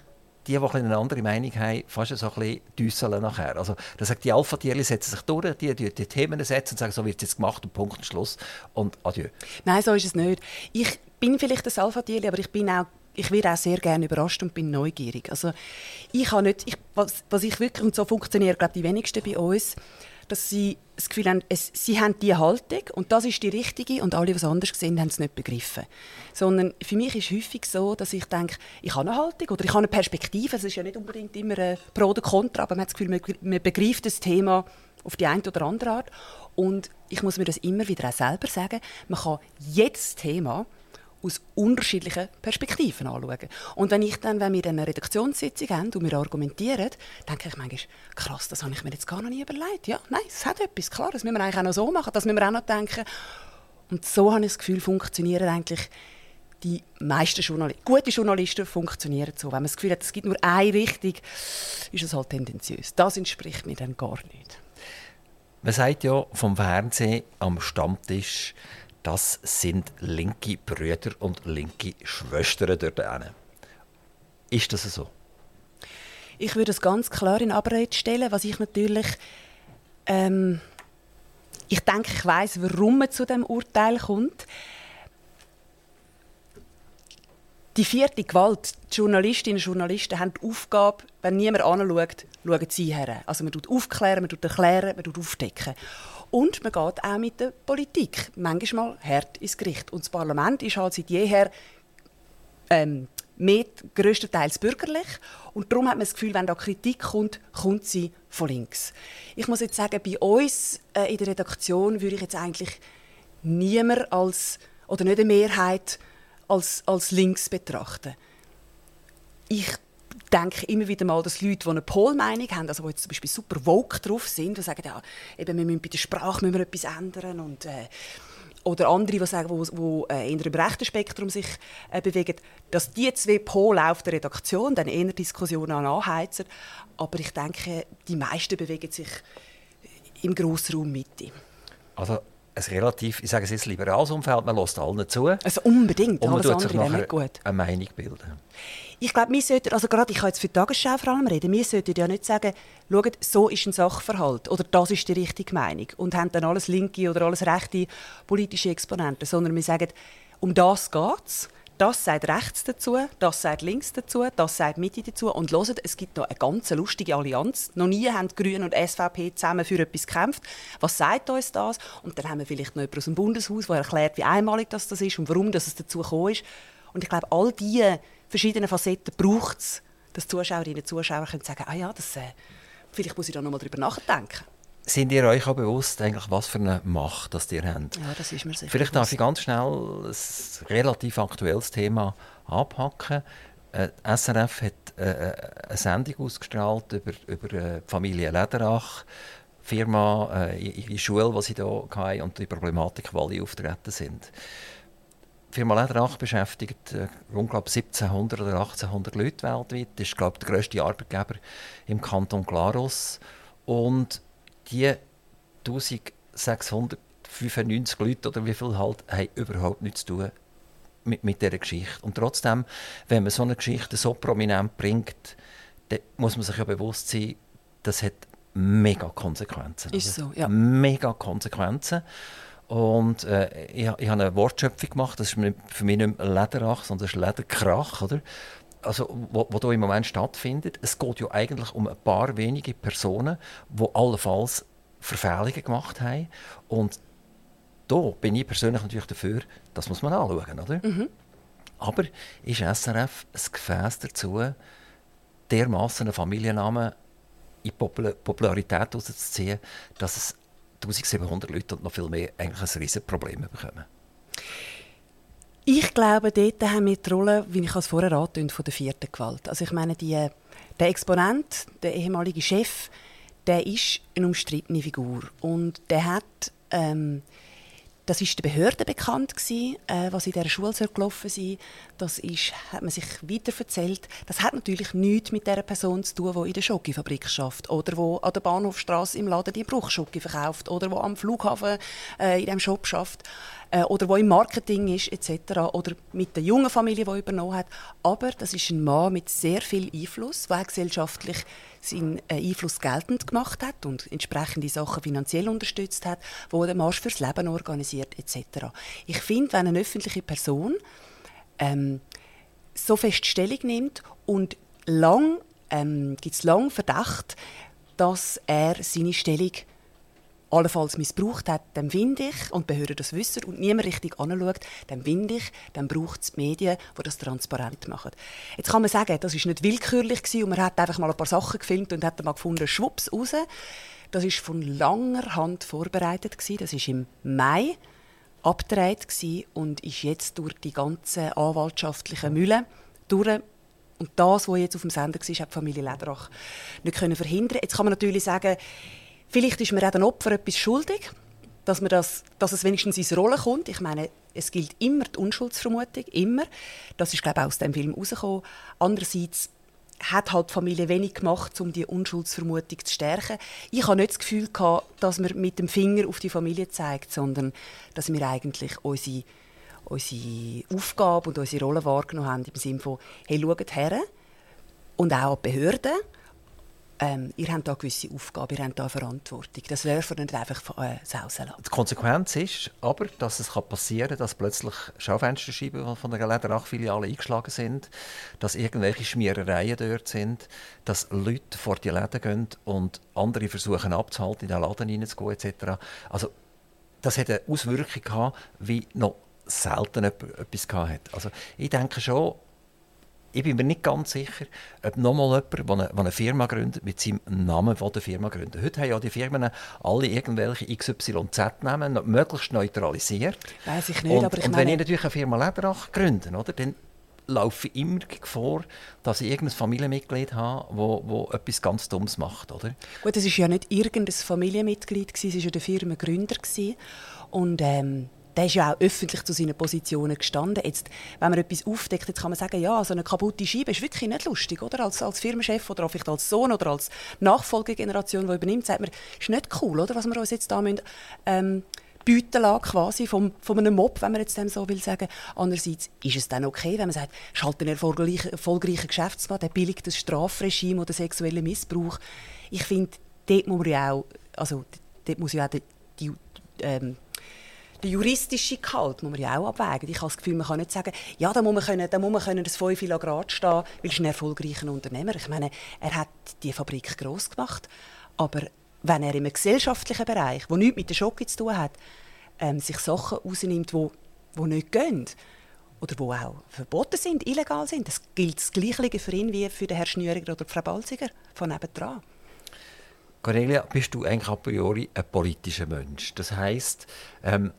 die, die eine andere Meinung haben, fast so ein bisschen nachher. Also, das sagt, die Alpha-Tiere setzen sich durch, die, die, die Themen setzen und sagen, so wird es jetzt gemacht und Punkt und Schluss und adieu. Nein, so ist es nicht. Ich bin vielleicht das Alpha-Tier, aber ich bin auch ich werde auch sehr gerne überrascht und bin neugierig. Also ich habe nicht, ich, was, was ich wirklich und so funktioniert glaube die wenigsten bei uns, dass sie das Gefühl haben, es, sie haben die Haltung und das ist die richtige und alle, die es anders sehen, haben es nicht begriffen. Sondern für mich ist es häufig so, dass ich denke, ich habe eine Haltung oder ich habe eine Perspektive. Es ist ja nicht unbedingt immer ein Pro oder Contra, aber man hat das Gefühl, man begreift das Thema auf die eine oder andere Art. Und ich muss mir das immer wieder auch selber sagen, man kann jedes Thema aus unterschiedlichen Perspektiven anschauen. Und wenn ich dann, wenn wir eine Redaktionssitzung haben und wir argumentieren, denke ich manchmal, krass, das habe ich mir jetzt gar noch nie überlegt. Ja, nein, es hat etwas, klar, das müssen wir eigentlich auch noch so machen, das müssen wir auch noch denken. Und so habe ich das Gefühl, funktionieren eigentlich die meisten Journalisten. Gute Journalisten funktionieren so. Wenn man das Gefühl hat, es gibt nur eine Richtung, ist es halt tendenziös. Das entspricht mir dann gar nicht. Man sagt ja vom Fernsehen am Stammtisch, das sind linke Brüder und linke Schwestern dort Ist das so? Ich würde es ganz klar in Abrede stellen, was ich natürlich ähm, ich denke, ich weiß, warum man zu dem Urteil kommt. Die vierte Gewalt, die Journalistinnen und Journalisten haben die Aufgabe, wenn niemand anschaut, schauen sie her. Also man tut aufklären, man tut erklären, man tut aufdecken. Und man geht auch mit der Politik manchmal hart ins Gericht. Und das Parlament ist halt seit jeher ähm, mehr größtenteils bürgerlich. Und darum hat man das Gefühl, wenn da Kritik kommt, kommt sie von links. Ich muss jetzt sagen, bei uns äh, in der Redaktion würde ich jetzt eigentlich niemand als, oder nicht eine Mehrheit als, als links betrachten. Ich denke immer wieder mal, dass Leute, die eine Polmeinung haben, also die jetzt zum Beispiel super woke drauf sind, die sagen, ja, eben, wir müssen bei der Sprache müssen wir etwas ändern und äh, oder andere, die sagen, wo, wo äh, in einem rechten Spektrum sich äh, bewegen, dass die zwei Pole auf der Redaktion dann eher Diskussionen anheizen. Aber ich denke, die meisten bewegen sich im Grossraum Mitte. Also ein relativ, ich sage es jetzt, liberales Umfeld, man lässt allen zu. Also unbedingt, und man alles andere wäre nicht gut. eine Meinung bilden. Ich glaube, wir sollten, also gerade ich kann jetzt für die Tagesschau vor allem reden, wir sollten ja nicht sagen, schaut, so ist ein Sachverhalt oder das ist die richtige Meinung und haben dann alles linke oder alles rechte politische Exponenten, sondern wir sagen, um das geht es das sagt rechts dazu, das sagt links dazu, das sagt Mitte dazu. Und hört, es gibt noch eine ganz lustige Allianz. Noch nie haben Grünen und SVP zusammen für etwas gekämpft. Was sagt uns das? Und dann haben wir vielleicht noch jemanden aus dem Bundeshaus, der erklärt, wie einmalig das, das ist und warum das es dazu gekommen ist. Und ich glaube, all diese verschiedenen Facetten braucht es, dass Zuschauerinnen und Zuschauer können sagen, ah ja, das, äh, vielleicht muss ich da noch mal drüber nachdenken. sind ihr euch auch bewusst, eigentlich, was für eine Macht das ihr habt? Ja, das ist mir sicher Vielleicht darf ich ganz schnell ein relativ aktuelles Thema anpacken. Äh, SRF hat äh, äh, eine Sendung ausgestrahlt über, über äh, die Familie Lederach, Firma, äh, ihre Schule, die sie hier hatten und die Problematik, wo alle auftreten sind. Die Firma Lederach beschäftigt äh, rund glaub, 1700 oder 1800 Leute weltweit. Das ist glaube der grösste Arbeitgeber im Kanton Glarus. Und die 1695 Leute oder wie viel halt, haben überhaupt nichts zu tun mit, mit dieser Geschichte. Und trotzdem, wenn man so eine Geschichte so prominent bringt, dann muss man sich ja bewusst sein, das hat mega Konsequenzen. Ist so, ja. Mega Konsequenzen. Und äh, ich, ich habe eine Wortschöpfung gemacht, das ist für mich nicht mehr Lederach, sondern das ist Lederkrach, oder? Also, wo, wo da im Moment stattfindet. Es geht ja eigentlich um ein paar wenige Personen, die allenfalls Verfehlungen gemacht haben. Und da bin ich persönlich natürlich dafür, das muss man anschauen, oder? Mhm. Aber ist SRF ein Gefäß dazu, dermaßen einen Familiennamen in Popularität herauszuziehen, dass es 1700 Leute und noch viel mehr eigentlich ein riesiges Problem bekommen? Ich glaube, dort haben wir die Rolle, wie ich es vorher angetönt, von der vierten Gewalt. Also ich meine, die, der Exponent, der ehemalige Chef, der ist eine umstrittene Figur und der hat ähm, das ist der Behörde bekannt gewesen, äh, was in der Schule gelaufen sein. Das ist, hat man sich weiter erzählt. Das hat natürlich nichts mit der Person zu tun, die in der Schokifabrik schafft oder wo an der Bahnhofstraße im Laden die Bruchschoki verkauft oder wo am Flughafen äh, in dem Shop schafft äh, oder wo im Marketing ist etc. oder mit der jungen Familie, die übernommen hat. Aber das ist ein Mann mit sehr viel Einfluss, der gesellschaftlich seinen äh, Einfluss geltend gemacht hat und entsprechende Sachen finanziell unterstützt hat, wo den Marsch fürs Leben organisiert etc. Ich finde, wenn eine öffentliche Person ähm, so fest Stellung nimmt und lang ähm, gibt es lang Verdacht, dass er seine Stellung allenfalls missbraucht hat, dann finde ich, und die Behörden das wissen und niemand richtig anschaut, dann finde ich, dann braucht es die Medien, die das transparent machen. Jetzt kann man sagen, das ist nicht willkürlich gewesen und man hat einfach mal ein paar Sachen gefilmt und hat dann mal gefunden, schwupps, raus. Das ist von langer Hand vorbereitet gewesen. Das ist im Mai abgedreht und ist jetzt durch die ganzen anwaltschaftlichen Mühle durch und das, was jetzt auf dem Sender war, hat die Familie Lederach nicht verhindern Jetzt kann man natürlich sagen, Vielleicht ist man auch den Opfer etwas schuldig, dass, man das, dass es wenigstens ins Rollen kommt. Ich meine, es gilt immer die Unschuldsvermutung, immer. Das ist, glaube ich, aus dem Film herausgekommen. Andererseits hat halt die Familie wenig gemacht, um die Unschuldsvermutung zu stärken. Ich habe nicht das Gefühl gehabt, dass man mit dem Finger auf die Familie zeigt, sondern dass wir eigentlich unsere, unsere Aufgabe und unsere Rolle wahrgenommen haben im Sinne von, hey, schaut her und auch die Behörden ähm, ihr habt eine gewisse Aufgabe, ihr habt eine Verantwortung. Das dürfen wir nicht einfach äh, sausen lassen. Die Konsequenz ist aber, dass es passieren kann, dass plötzlich Schaufensterscheiben von der Lederach-Filiale eingeschlagen sind, dass irgendwelche Schmierereien dort sind, dass Leute vor die Läden gehen und andere versuchen abzuhalten, in den Laden hineinzugehen etc. Also das hat eine Auswirkung gehabt, wie noch selten etwas gehabt Also ich denke schon, ich bin mir nicht ganz sicher, ob nochmal jemand, der eine, Firma gründet, mit seinem Namen von der Firma gründet. Heute haben ja die Firmen alle irgendwelche XYZ-Namen möglichst neutralisiert. Weiß ich nicht, und, aber ich Und wenn ich natürlich eine Firma Lederach gründe, oder, dann laufe ich immer vor, dass ich irgendein Familienmitglied habe, wo, wo etwas ganz Dummes macht, oder? Gut, es war ja nicht irgendein Familienmitglied, es war ja der Firmengründer. Und ähm, der ist ja auch öffentlich zu seinen Positionen gestanden. Jetzt, wenn man etwas aufdeckt, jetzt kann man sagen, ja, so eine kaputte Scheibe ist wirklich nicht lustig, oder? Als, als Firmenchef oder vielleicht als Sohn oder als Nachfolgegeneration, die übernimmt, sagt man, ist nicht cool, oder? Was wir uns jetzt da müssen, ähm, bieten lassen, quasi, vom, von einem Mob, wenn man jetzt dem so will sagen. Andererseits ist es dann okay, wenn man sagt, ist halt ein erfolgreicher, erfolgreicher Geschäftsmann, der billigt das Strafregime oder sexuellen Missbrauch. Ich finde, dort muss man ja auch, also dort muss ja auch die, die ähm, der juristische Gehalt muss man ja auch abwägen. Ich habe das Gefühl, man kann nicht sagen, ja, da muss man, können, da muss man können das 5 Grad stehen, weil es ein erfolgreicher Unternehmer Ich meine, er hat die Fabrik gross gemacht, aber wenn er im gesellschaftlichen Bereich, wo nichts mit der Schocke zu tun hat, ähm, sich Sachen rausnimmt, die wo nicht gehen, oder die auch verboten sind, illegal sind, das gilt das Gleiche für ihn wie für den Herrn Schnüriger oder Frau Balziger von nebenan. Cornelia, bist du eigentlich a priori ein politischer Mensch? Das heisst, ähm,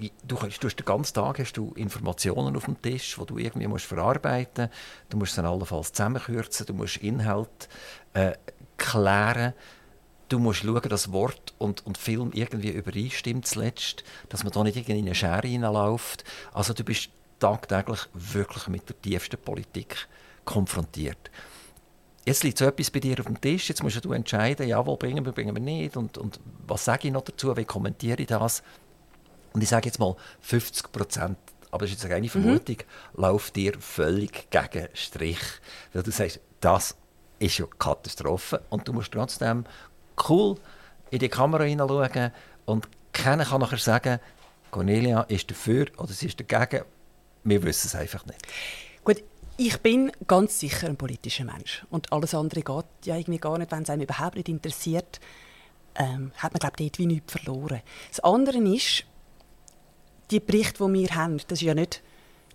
du, du hast den ganzen Tag hast du Informationen auf dem Tisch, die du irgendwie musst verarbeiten musst. Du musst sie allenfalls zusammenkürzen, du musst Inhalt äh, klären. Du musst schauen, dass Wort und, und Film irgendwie übereinstimmt zuletzt, dass man da nicht in eine Schere hineinläuft. Also du bist tagtäglich wirklich mit der tiefsten Politik konfrontiert. Jetzt liegt so etwas bei dir auf dem Tisch, jetzt musst du entscheiden, wo bringen wir, bringen wir nicht und, und was sage ich noch dazu, wie kommentiere ich das? Und ich sage jetzt mal 50 Prozent, aber das ist jetzt eine reine mhm. Vermutung, mhm. läuft dir völlig gegen Strich. Weil du sagst, das ist ja Katastrophe und du musst trotzdem cool in die Kamera hineinschauen und keiner kann nachher sagen, Cornelia ist dafür oder sie ist dagegen. Wir wissen es einfach nicht. Gut, ich bin ganz sicher ein politischer Mensch. Und alles andere geht ja irgendwie gar nicht, wenn es einem überhaupt nicht interessiert. Ähm, hat man, glaube ich, dort wie nichts verloren. Das andere ist, die Berichte, die wir haben, das ist ja nicht,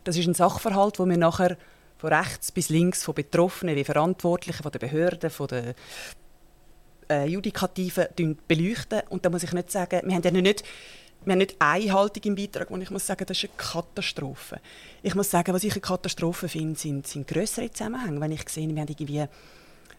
das ist ein Sachverhalt, wo wir nachher von rechts bis links, von Betroffenen, wie Verantwortlichen, von den Behörden, von den äh, Judikativen beleuchten. Und da muss ich nicht sagen, wir haben ja nicht, wir haben nicht eine Haltung im Beitrag, wo ich muss sagen, das ist eine Katastrophe. Ich muss sagen, was ich eine Katastrophe finde, sind, sind größere Zusammenhänge. Wenn ich sehe, wir haben irgendwie ein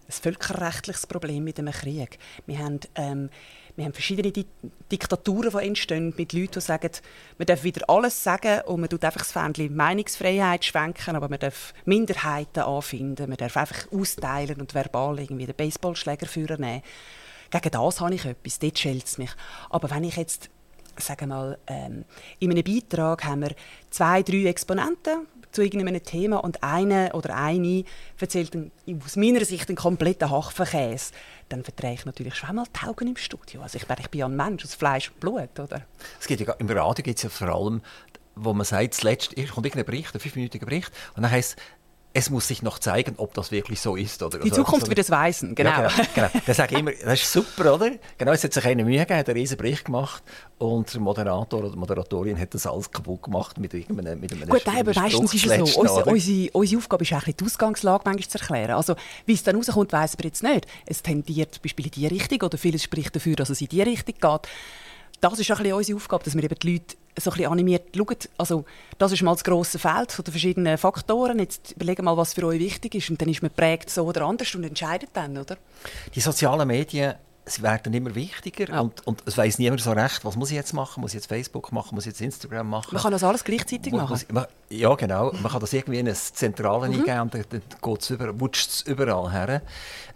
völkerrechtliches Problem mit einem Krieg. Wir haben ähm, wir haben verschiedene Di Diktaturen, die entstehen, mit Leuten, die sagen, man darf wieder alles sagen und man tut einfach das Fähnchen Meinungsfreiheit schwenken, aber man darf Minderheiten anfinden, man darf einfach austeilen und verbal irgendwie den Baseballschläger führen nehmen. Gegen das habe ich etwas, dort schält es mich. Aber wenn ich jetzt sagen mal, ähm, in einem Beitrag haben wir zwei, drei Exponenten, zu irgendeinem Thema und eine oder eine erzählt einen, aus meiner Sicht einen kompletten Hachverkäse, dann verdrehe ich natürlich schon einmal die Augen im Studio. Also ich, ich bin ja ein Mensch aus Fleisch und Blut, oder? Es gibt ja, Im Radio gibt es ja vor allem, wo man sagt, zuletzt kommt irgendein Bericht, ein fünfminütiger Bericht, und dann heißt es muss sich noch zeigen, ob das wirklich so ist. Oder Die Zukunft wird es weisen, genau. Ja, genau, genau. Das sage ich immer, das ist super, oder? Genau, es hat sich eine Mühe gegeben, hat einen riesen Bericht gemacht und der Moderator oder die Moderatorin hat das alles kaputt gemacht mit irgendeinem mit einem Gut, aber meistens ist es so. Unsere, unsere, unsere Aufgabe ist eigentlich die Ausgangslage manchmal zu erklären. Also, wie es dann rauskommt, weiss man jetzt nicht. Es tendiert zum Beispiel in die Richtung oder vieles spricht dafür, dass es in die Richtung geht. Das ist ein bisschen unsere Aufgabe, dass wir eben die Leute so ein animiert schauen. Also, das ist mal das grosse Feld von den verschiedenen Faktoren. Jetzt überlegen mal, was für euch wichtig ist. Und dann ist man prägt so oder anders und entscheidet dann, oder? Die sozialen Medien sie werden immer wichtiger ja. und, und es weiß niemand so recht, was muss ich jetzt machen? Muss ich jetzt Facebook machen? Muss ich jetzt Instagram machen? Man kann das alles gleichzeitig muss, machen. Muss, ja, genau. Man kann das irgendwie in ein Zentrale mhm. eingeben und dann, dann geht's über, es überall her.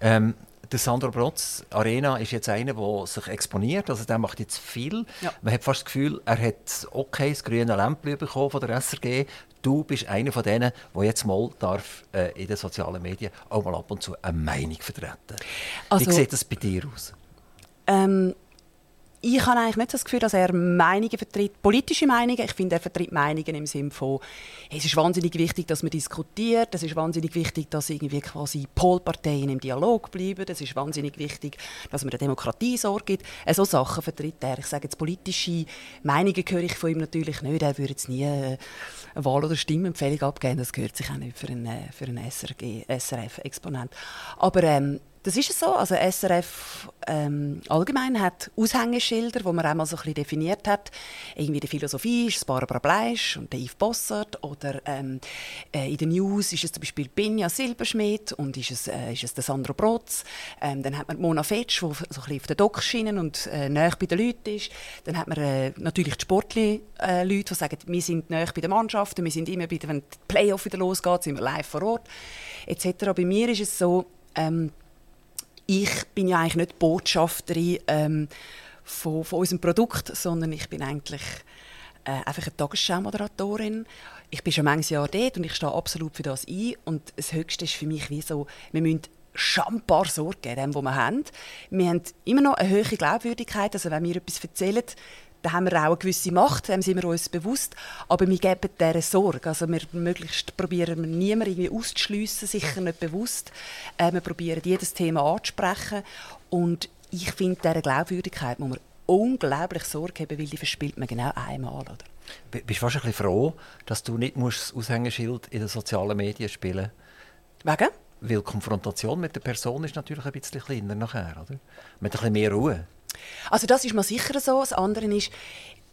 Ähm, der Sandro Brotz, Arena, ist jetzt einer, der sich exponiert. Also der macht jetzt viel. Ja. Man hat fast das Gefühl, er hat okay das grüne Lämpchen bekommen von der SRG. Du bist einer von denen, der jetzt mal darf, äh, in den sozialen Medien auch mal ab und zu eine Meinung vertreten also, Wie sieht das bei dir aus? Ähm, ich habe eigentlich nicht das Gefühl, dass er Meinungen vertritt, politische Meinungen. Ich finde, er vertritt Meinungen im Sinne von, es ist wahnsinnig wichtig, dass man diskutiert. Es ist wahnsinnig wichtig, dass irgendwie quasi Polparteien im Dialog bleiben. Es ist wahnsinnig wichtig, dass man der Demokratie Sorge gibt. Äh, so Sachen vertritt er. Ich sage jetzt politische Meinungen höre ich von ihm natürlich nicht. Er würde jetzt nie eine Wahl- oder Stimmempfehlung abgeben. Das gehört sich auch nicht für einen, äh, für einen SRF-Exponent. Aber ähm, das ist so. Also SRF ähm, allgemein hat Aushängeschilder, wo man einmal so ein bisschen definiert hat. Irgendwie die Philosophie ist Barbara Bleisch und der Yves Bossert. Oder ähm, äh, in den News ist es zum Beispiel Binja Silberschmidt und ist es, äh, ist es der Sandro Brotz. Ähm, dann hat man Mona Fetsch, die so ein bisschen auf den Dockschienen und äh, näher bei den Leuten ist. Dann hat man äh, natürlich die Sportler, äh, die sagen, wir sind näher bei den Mannschaften, wir sind immer bei, wenn die Playoff wieder losgeht, sind wir live vor Ort, etc. Bei mir ist es so, ähm, ich bin ja eigentlich nicht Botschafterin ähm, von, von unserem Produkt, sondern ich bin eigentlich äh, einfach eine Tagesschau-Moderatorin. Ich bin schon manches Jahr dort und ich stehe absolut für das ein. Und das Höchste ist für mich wie so, wir müssen schambar Sorge geben, was wir haben. Wir haben immer noch eine hohe Glaubwürdigkeit. Also wenn wir etwas erzählen, da haben wir auch eine gewisse Macht, dem sind wir uns bewusst. Aber wir geben dieser Sorge. Also wir möglichst probieren wir niemanden irgendwie auszuschliessen, sicher nicht bewusst. Äh, wir probieren jedes Thema anzusprechen. Und ich finde, dieser Glaubwürdigkeit muss man unglaublich Sorge haben, weil die verspielt man genau einmal. Oder? Bist du fast ein bisschen froh, dass du nicht musst das Aushängeschild in den sozialen Medien spielen musst? Wegen? weil die Konfrontation mit der Person ist natürlich ein bisschen kleiner nachher, oder? Mit ein bisschen mehr Ruhe. Also das ist mal sicher so. Das andere ist,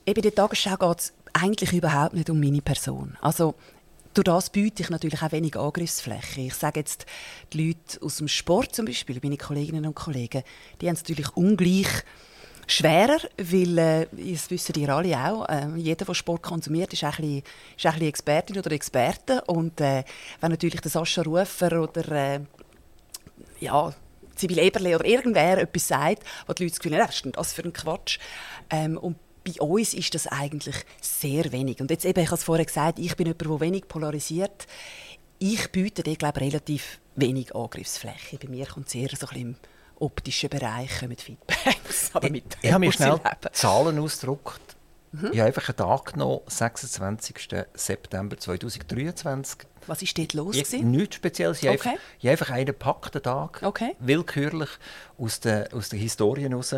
eben in der Tagesschau geht es eigentlich überhaupt nicht um meine Person. Also durch das biete ich natürlich auch wenig Angriffsfläche. Ich sage jetzt, die Leute aus dem Sport zum Beispiel, meine Kolleginnen und Kollegen, die haben es natürlich ungleich schwerer, weil, äh, das wissen ihr alle auch, äh, jeder, der Sport konsumiert, ist ein bisschen, ist ein bisschen Expertin oder Experte. Und äh, wenn natürlich der Sascha Rufer oder äh, ja, Sibyl Eberle oder irgendwer etwas sagt, wo die Leute das Gefühl haben, das ist das für ein Quatsch. Ähm, und bei uns ist das eigentlich sehr wenig. Und jetzt eben, ich habe es vorher gesagt, ich bin jemand, der wenig polarisiert. Ich biete dir, glaube relativ wenig Angriffsfläche. Bei mir kommt es eher so ein bisschen im optischen Bereich kommen Feedbacks. Aber mit ich, ich habe mir schnell Zahlen ausgedruckt. Mhm. Ich habe einfach einen Tag genommen, 26. September 2023. Was ist dort los? Ich, nichts Spezielles. Ich, okay. einfach, ich einfach einen gepackten Tag, okay. willkürlich aus der, aus der Historie heraus.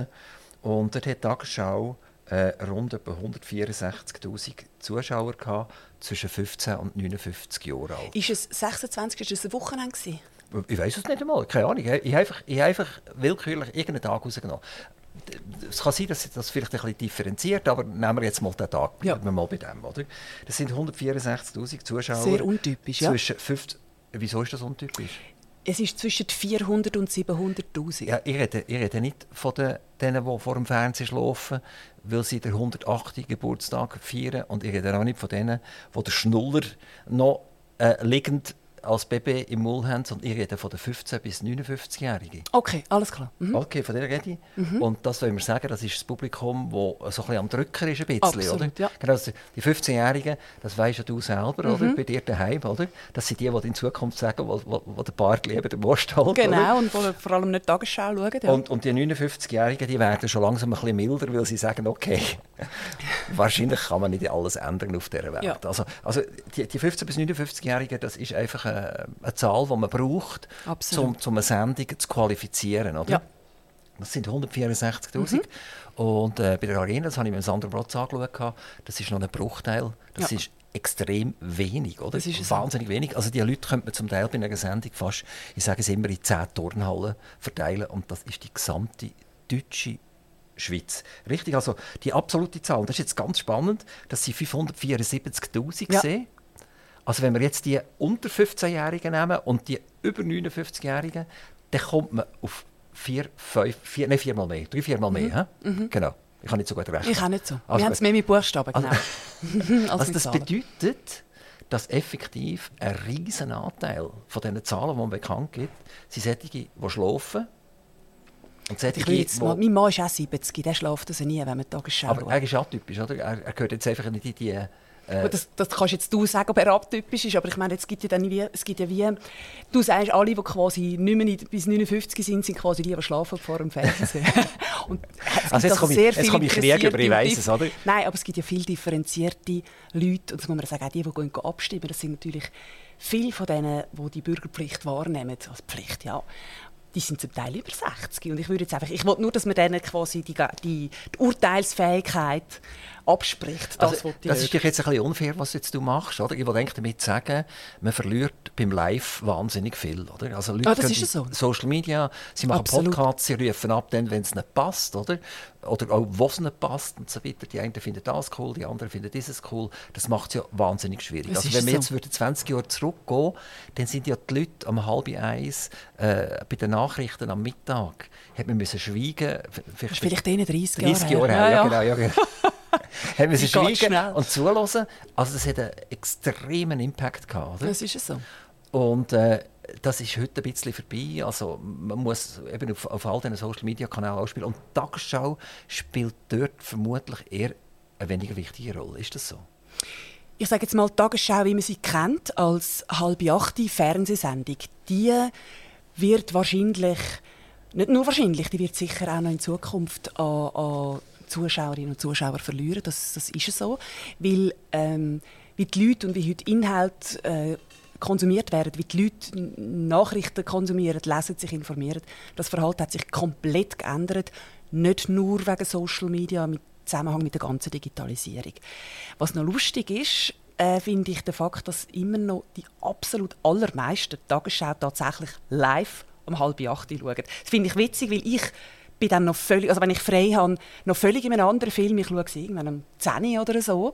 Und dort hat die Tagesschau äh, rund etwa 164'000 Zuschauer gehabt, zwischen 15 und 59 Jahren alt. Ist es 26? Ist es ein Wochenende? Gewesen? Ich weiß es nicht einmal, keine Ahnung. Ich habe einfach, ich habe einfach willkürlich irgendeinen Tag rausgenommen. Es kann sein, dass das vielleicht ein bisschen differenziert, aber nehmen wir jetzt mal den Tag ja. wir mal bei dem. Oder? Das sind 164'000 Zuschauer. Sehr untypisch, ja. Zwischen 50, wieso ist das untypisch? Es ist zwischen 400 und 700'000. Ja, ich rede, ich rede nicht von den, denen, die vor dem Fernsehen schlafen, weil sie den 108. Geburtstag feiern. Und ich rede auch nicht von denen, die den Schnuller noch äh, liegend als Baby im Mund haben, sondern ich rede von den 15- bis 59-Jährigen. Okay, alles klar. Mhm. Okay, von der rede ich. Mhm. Und das wollen wir sagen, das ist das Publikum, das so ein bisschen am Drücker ist, ein bisschen, Absolut, oder? Ja. Genau, die 15-Jährigen, das weisst ja du selber, mhm. oder? Bei dir daheim, oder? Das sind die, die in Zukunft sagen, wo, wo, wo der Bart lieber den Most hält, Genau, oder? und die vor allem nicht Tagesschau schauen. Ja. Und, und die 59-Jährigen, die werden schon langsam ein bisschen milder, weil sie sagen, okay, wahrscheinlich kann man nicht alles ändern auf dieser Welt. Ja. Also, also die, die 15- bis 59-Jährigen, das ist einfach eine, eine Zahl, die man braucht, um, um eine Sendung zu qualifizieren. Oder? Ja. Das sind 164'000. Mhm. Und äh, bei der Arena, das habe ich mit Sandra Brotz angeschaut, das ist noch ein Bruchteil. Das ja. ist extrem wenig, oder? Das ist Wahnsinnig so. wenig. Also die Leute könnte man zum Teil bei einer Sendung fast, ich sage es immer, in 10 Turnhallen verteilen. Und das ist die gesamte deutsche Schweiz. Richtig, also die absolute Zahl, das ist jetzt ganz spannend, dass sie 574'000 ja. sehen. Also wenn wir jetzt die unter 15-Jährigen nehmen und die über 59-Jährigen, dann kommt man auf vier, fünf, vier, nein, viermal mehr, drei, viermal mehr. Mhm. Mhm. Genau. Ich kann nicht so gut rechnen. Ich auch nicht so. Also, Wir haben es mehr mit Buchstaben, genau. Also, also das bedeutet, dass effektiv ein riesen Anteil von diesen Zahlen, die man bekannt gibt, sind solche, die schlafen. Und solche, jetzt wo... Mein Mann ist auch 70, der schläft also nie, wenn man Tagesschau Aber er ist atypisch, oder? Er, er gehört jetzt einfach nicht in die äh, das, das kannst jetzt du sagen, ob er atypisch ist, aber ich meine, es gibt ja dann wie, es gibt ja wie, du sagst, alle, die quasi nicht mehr bis 59 sind, sind quasi die, die schlafen vor dem Fernsehen. Und es also jetzt komme ich, jetzt komme ich Krieg über, ich weiss es, oder? Nein, aber es gibt ja viel differenzierte Leute, und das muss man sagen, auch die, die gehen abstimmen, das sind natürlich viele von denen, die die Bürgerpflicht wahrnehmen, als Pflicht, ja die sind zum Teil über 60. Und ich würde jetzt einfach, ich wollte nur, dass man denen quasi die, die, die Urteilsfähigkeit abspricht. Das, also, das ist jetzt ein bisschen unfair, was jetzt du machst. Oder? Ich wollte damit sagen, man verliert beim Live wahnsinnig viel. Oder? Also Leute ah, das ist so. Social Media, sie machen Absolut. Podcasts, sie rufen ab, wenn es nicht passt. Oder? oder auch wo es nicht passt und so weiter. Die einen finden das cool, die anderen finden dieses cool. Das macht es ja wahnsinnig schwierig. also wenn wir so. jetzt 20 Jahre zurückgehen, dann sind ja die Leute um halb eins äh, bei den Nachrichten am Mittag, hat man müssen schweigen. Vielleicht, vielleicht 30 Jahre, 30 Jahre her. Ja, ja. genau. Ja, genau. haben wir schweigen und zulassen. Also das hat einen extremen Impact gehabt. Oder? Das ist es so. Und äh, das ist heute ein bisschen vorbei. Also man muss eben auf, auf all diesen Social Media Kanälen ausspielen. Und die Tagesschau spielt dort vermutlich eher eine weniger wichtige Rolle. Ist das so? Ich sage jetzt mal, die Tagesschau, wie man sie kennt, als halbe achte Fernsehsendung, die wird wahrscheinlich, nicht nur wahrscheinlich, die wird sicher auch noch in Zukunft an, an Zuschauerinnen und Zuschauer verlieren. Das, das ist so. Weil ähm, wie die Leute und wie heute Inhalte äh, konsumiert werden, wie die Leute Nachrichten konsumieren, lesen, sich informieren. Das Verhalten hat sich komplett geändert. Nicht nur wegen Social Media, im Zusammenhang mit der ganzen Digitalisierung. Was noch lustig ist, äh, finde ich den Fakt, dass immer noch die absolut allermeisten Tagesschau tatsächlich live um halb acht schauen. Das finde ich witzig, weil ich bin dann noch völlig, also wenn ich frei habe, noch völlig in einem anderen Film. Ich schaue es irgendwann um 10 oder so.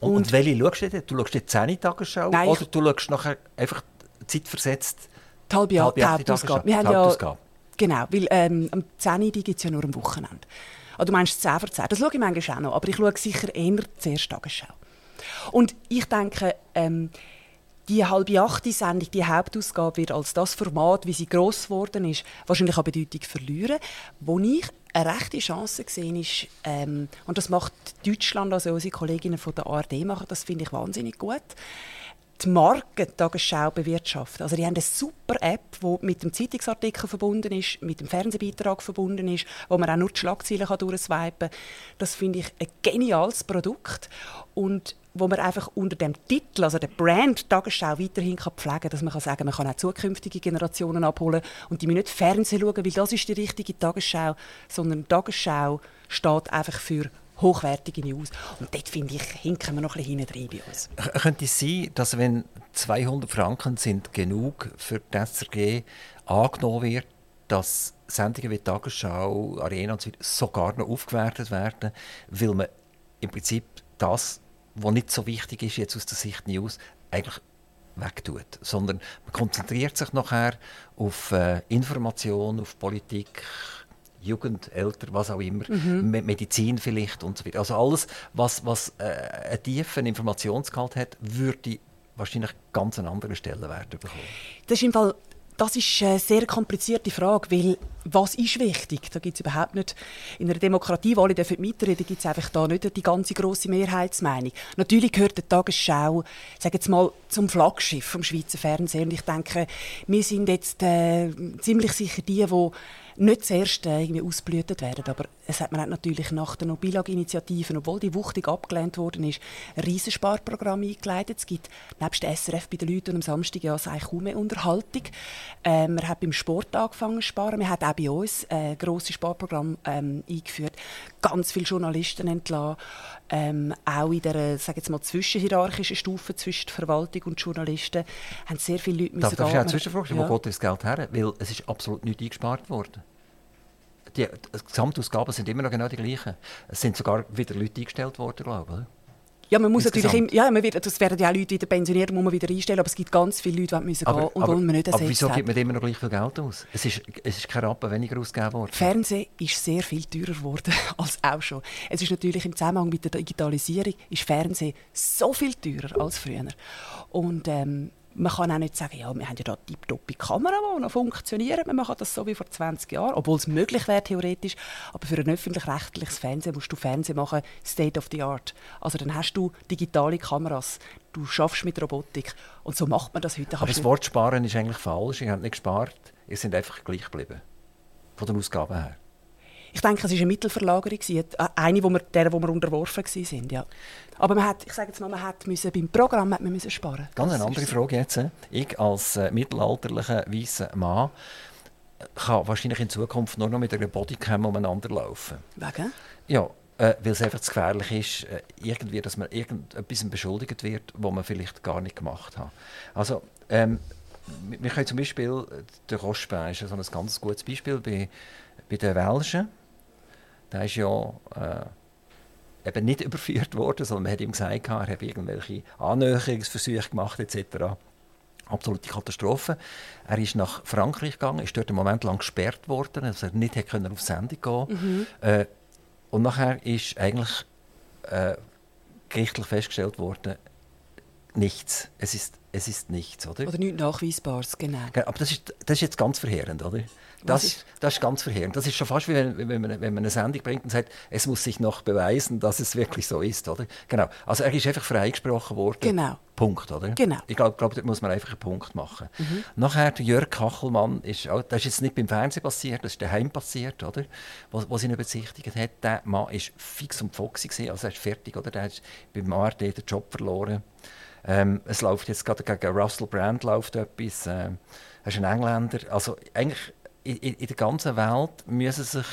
Und, und welche schaust du denn? Du schaust die 10 Tagesschau Nein, oder du schaust nachher einfach zeitversetzt die halbe, die Hauptausgabe. Wir haben ja, genau, weil ähm, am 10 gibt es ja nur am Wochenende. Also du meinst 10 vor 10. Das schaue ich manchmal auch noch, aber ich schaue sicher eher zuerst Tagesschau. Und ich denke, ähm, die halbe achte Sendung, die Hauptausgabe, wird als das Format, wie sie gross geworden ist, wahrscheinlich an Bedeutung verlieren. Wo ich eine rechte Chance gesehen ist, ähm, und das macht Deutschland, also unsere Kolleginnen von der ARD machen, das finde ich wahnsinnig gut, die Marke Tagesschau bewirtschaften. Also die haben eine super App, die mit dem Zeitungsartikel verbunden ist, mit dem Fernsehbeitrag verbunden ist, wo man auch nur die Schlagzeilen durchswipen kann. Das finde ich ein geniales Produkt und wo man einfach unter dem Titel, also der Brand Tagesschau weiterhin kann pflegen kann, dass man kann sagen man kann auch zukünftige Generationen abholen und die müssen nicht Fernsehen schauen, weil das ist die richtige Tagesschau, sondern Tagesschau steht einfach für hochwertige News. Und dort, finde ich, hinken wir noch ein bisschen hinten bei uns. Könnte es sein, dass wenn 200 Franken sind genug für die SRG angenommen wird, dass Sendungen wie Tagesschau, Arena und so weiter sogar noch aufgewertet werden, weil man im Prinzip das, was nicht so wichtig ist jetzt aus der Sicht News, eigentlich wegtut, sondern man konzentriert sich nachher auf äh, Information, auf Politik, Jugend, älter, was auch immer, mhm. Medizin vielleicht und so weiter. Also alles, was, was äh, einen tiefen Informationsgehalt hat, würde wahrscheinlich ganz an anderer Stelle werden bekommen. Das ist im Fall das ist eine sehr komplizierte Frage, weil was ist wichtig? Da gibt es überhaupt nicht, in einer Demokratie, wo alle dürfen mitreden, gibt es einfach da nicht die ganze große Mehrheitsmeinung. Natürlich gehört die Tagesschau, sage jetzt mal, zum Flaggschiff vom Schweizer Fernsehen. Und ich denke, wir sind jetzt äh, ziemlich sicher die, die nicht zuerst äh, irgendwie ausblütet werden. Aber es hat man natürlich nach der Nobilag-Initiative, obwohl die wuchtig abgelehnt worden ist, ein Riesensparprogramm eingeleitet. Es gibt nebst der SRF bei den Leuten am Samstag ja eigentlich kaum mehr Unterhaltung. Ähm, man hat beim Sport angefangen zu sparen. Man hat auch bei uns ein grosses Sparprogramm ähm, eingeführt. Ganz viele Journalisten entlassen. Ähm, auch in der sage jetzt mal, zwischenhierarchischen Stufe zwischen Verwaltung und Journalisten haben sehr viele Leute Darf, darf ich auch zwischenfragen? Ja. Wo geht das Geld her? Weil es ist absolut nicht eingespart worden die Gesamtausgaben sind immer noch genau die gleichen. Es sind sogar wieder Leute eingestellt worden, glaube ich. Ja, man muss Insgesamt. natürlich, ja, man wird, das werden ja auch Leute wieder pensioniert, muss man wieder einstellen, aber es gibt ganz viele Leute, die müssen aber, gehen und aber, wollen man nicht Aber wieso gibt man immer noch gleich viel Geld aus? Es ist, es ist kein Rappen weniger ausgegeben worden. Fernsehen ist sehr viel teurer geworden als auch schon. Es ist natürlich im Zusammenhang mit der Digitalisierung ist Fernsehen so viel teurer als früher. Und ähm, man kann auch nicht sagen, ja, wir haben ja da tiptoppe Kamera, die noch funktionieren. Wir machen das so wie vor 20 Jahren, obwohl es möglich wäre theoretisch. Aber für ein öffentlich-rechtliches Fernsehen musst du Fernsehen machen, State of the Art. Also dann hast du digitale Kameras, du schaffst mit Robotik und so macht man das heute. Aber das Wort sparen ist eigentlich falsch. Ihr habt nicht gespart, ihr seid einfach gleich geblieben. Von den Ausgaben her. Ich denke, es war eine Mittelverlagerung, äh, eine, wo wir, der, wo wir unterworfen waren. Ja. Aber man hat, ich sage jetzt mal, man hat müssen, beim Programm hat man müssen sparen. Ganz eine andere Frage jetzt. Ich als äh, mittelalterlicher weißer Mann kann wahrscheinlich in Zukunft nur noch mit einer Bodycam umeinander laufen. Wegen? Ja, äh, weil es einfach zu gefährlich ist, äh, irgendwie, dass man irgendetwas beschuldigt wird, was man vielleicht gar nicht gemacht hat. Also, ähm, wir können zum Beispiel, äh, der Rospein ist so ein ganz gutes Beispiel bei, bei den Welschen der ist ja äh, eben nicht überführt worden, sondern man hat ihm gesagt, er habe irgendwelche Annäherungsversuche gemacht etc. Absolute Katastrophe. Er ist nach Frankreich gegangen, ist dort einen Moment lang gesperrt worden, also er nicht können auf Sendung gehen. Mhm. Äh, und nachher ist eigentlich äh, gerichtlich festgestellt worden, nichts. Es ist, es ist nichts, oder? Oder nichts Nachweisbares, genau. Aber das ist, das ist jetzt ganz verheerend, oder? Das, ist? das ist ganz verheerend. Das ist schon fast wie wenn, wenn, man, wenn man eine Sendung bringt und sagt, es muss sich noch beweisen, dass es wirklich so ist, oder? Genau. Also er ist einfach freigesprochen worden. Genau. Punkt, oder? Genau. Ich glaube, glaub, da muss man einfach einen Punkt machen. Mhm. Nachher, der Jörg Kachelmann, ist, auch, das ist jetzt nicht beim Fernsehen passiert, das ist daheim passiert, oder? Wo, wo sie ihn bezichtigt hat. Der Mann war fix und foxy, gewesen, also er ist fertig, oder? Der hat beim ARD den Job verloren. Ähm, es läuft jetzt gerade gegen Russell Brand läuft etwas. Ähm, er ist ein Engländer. Also eigentlich in, in der ganzen Welt müssen sich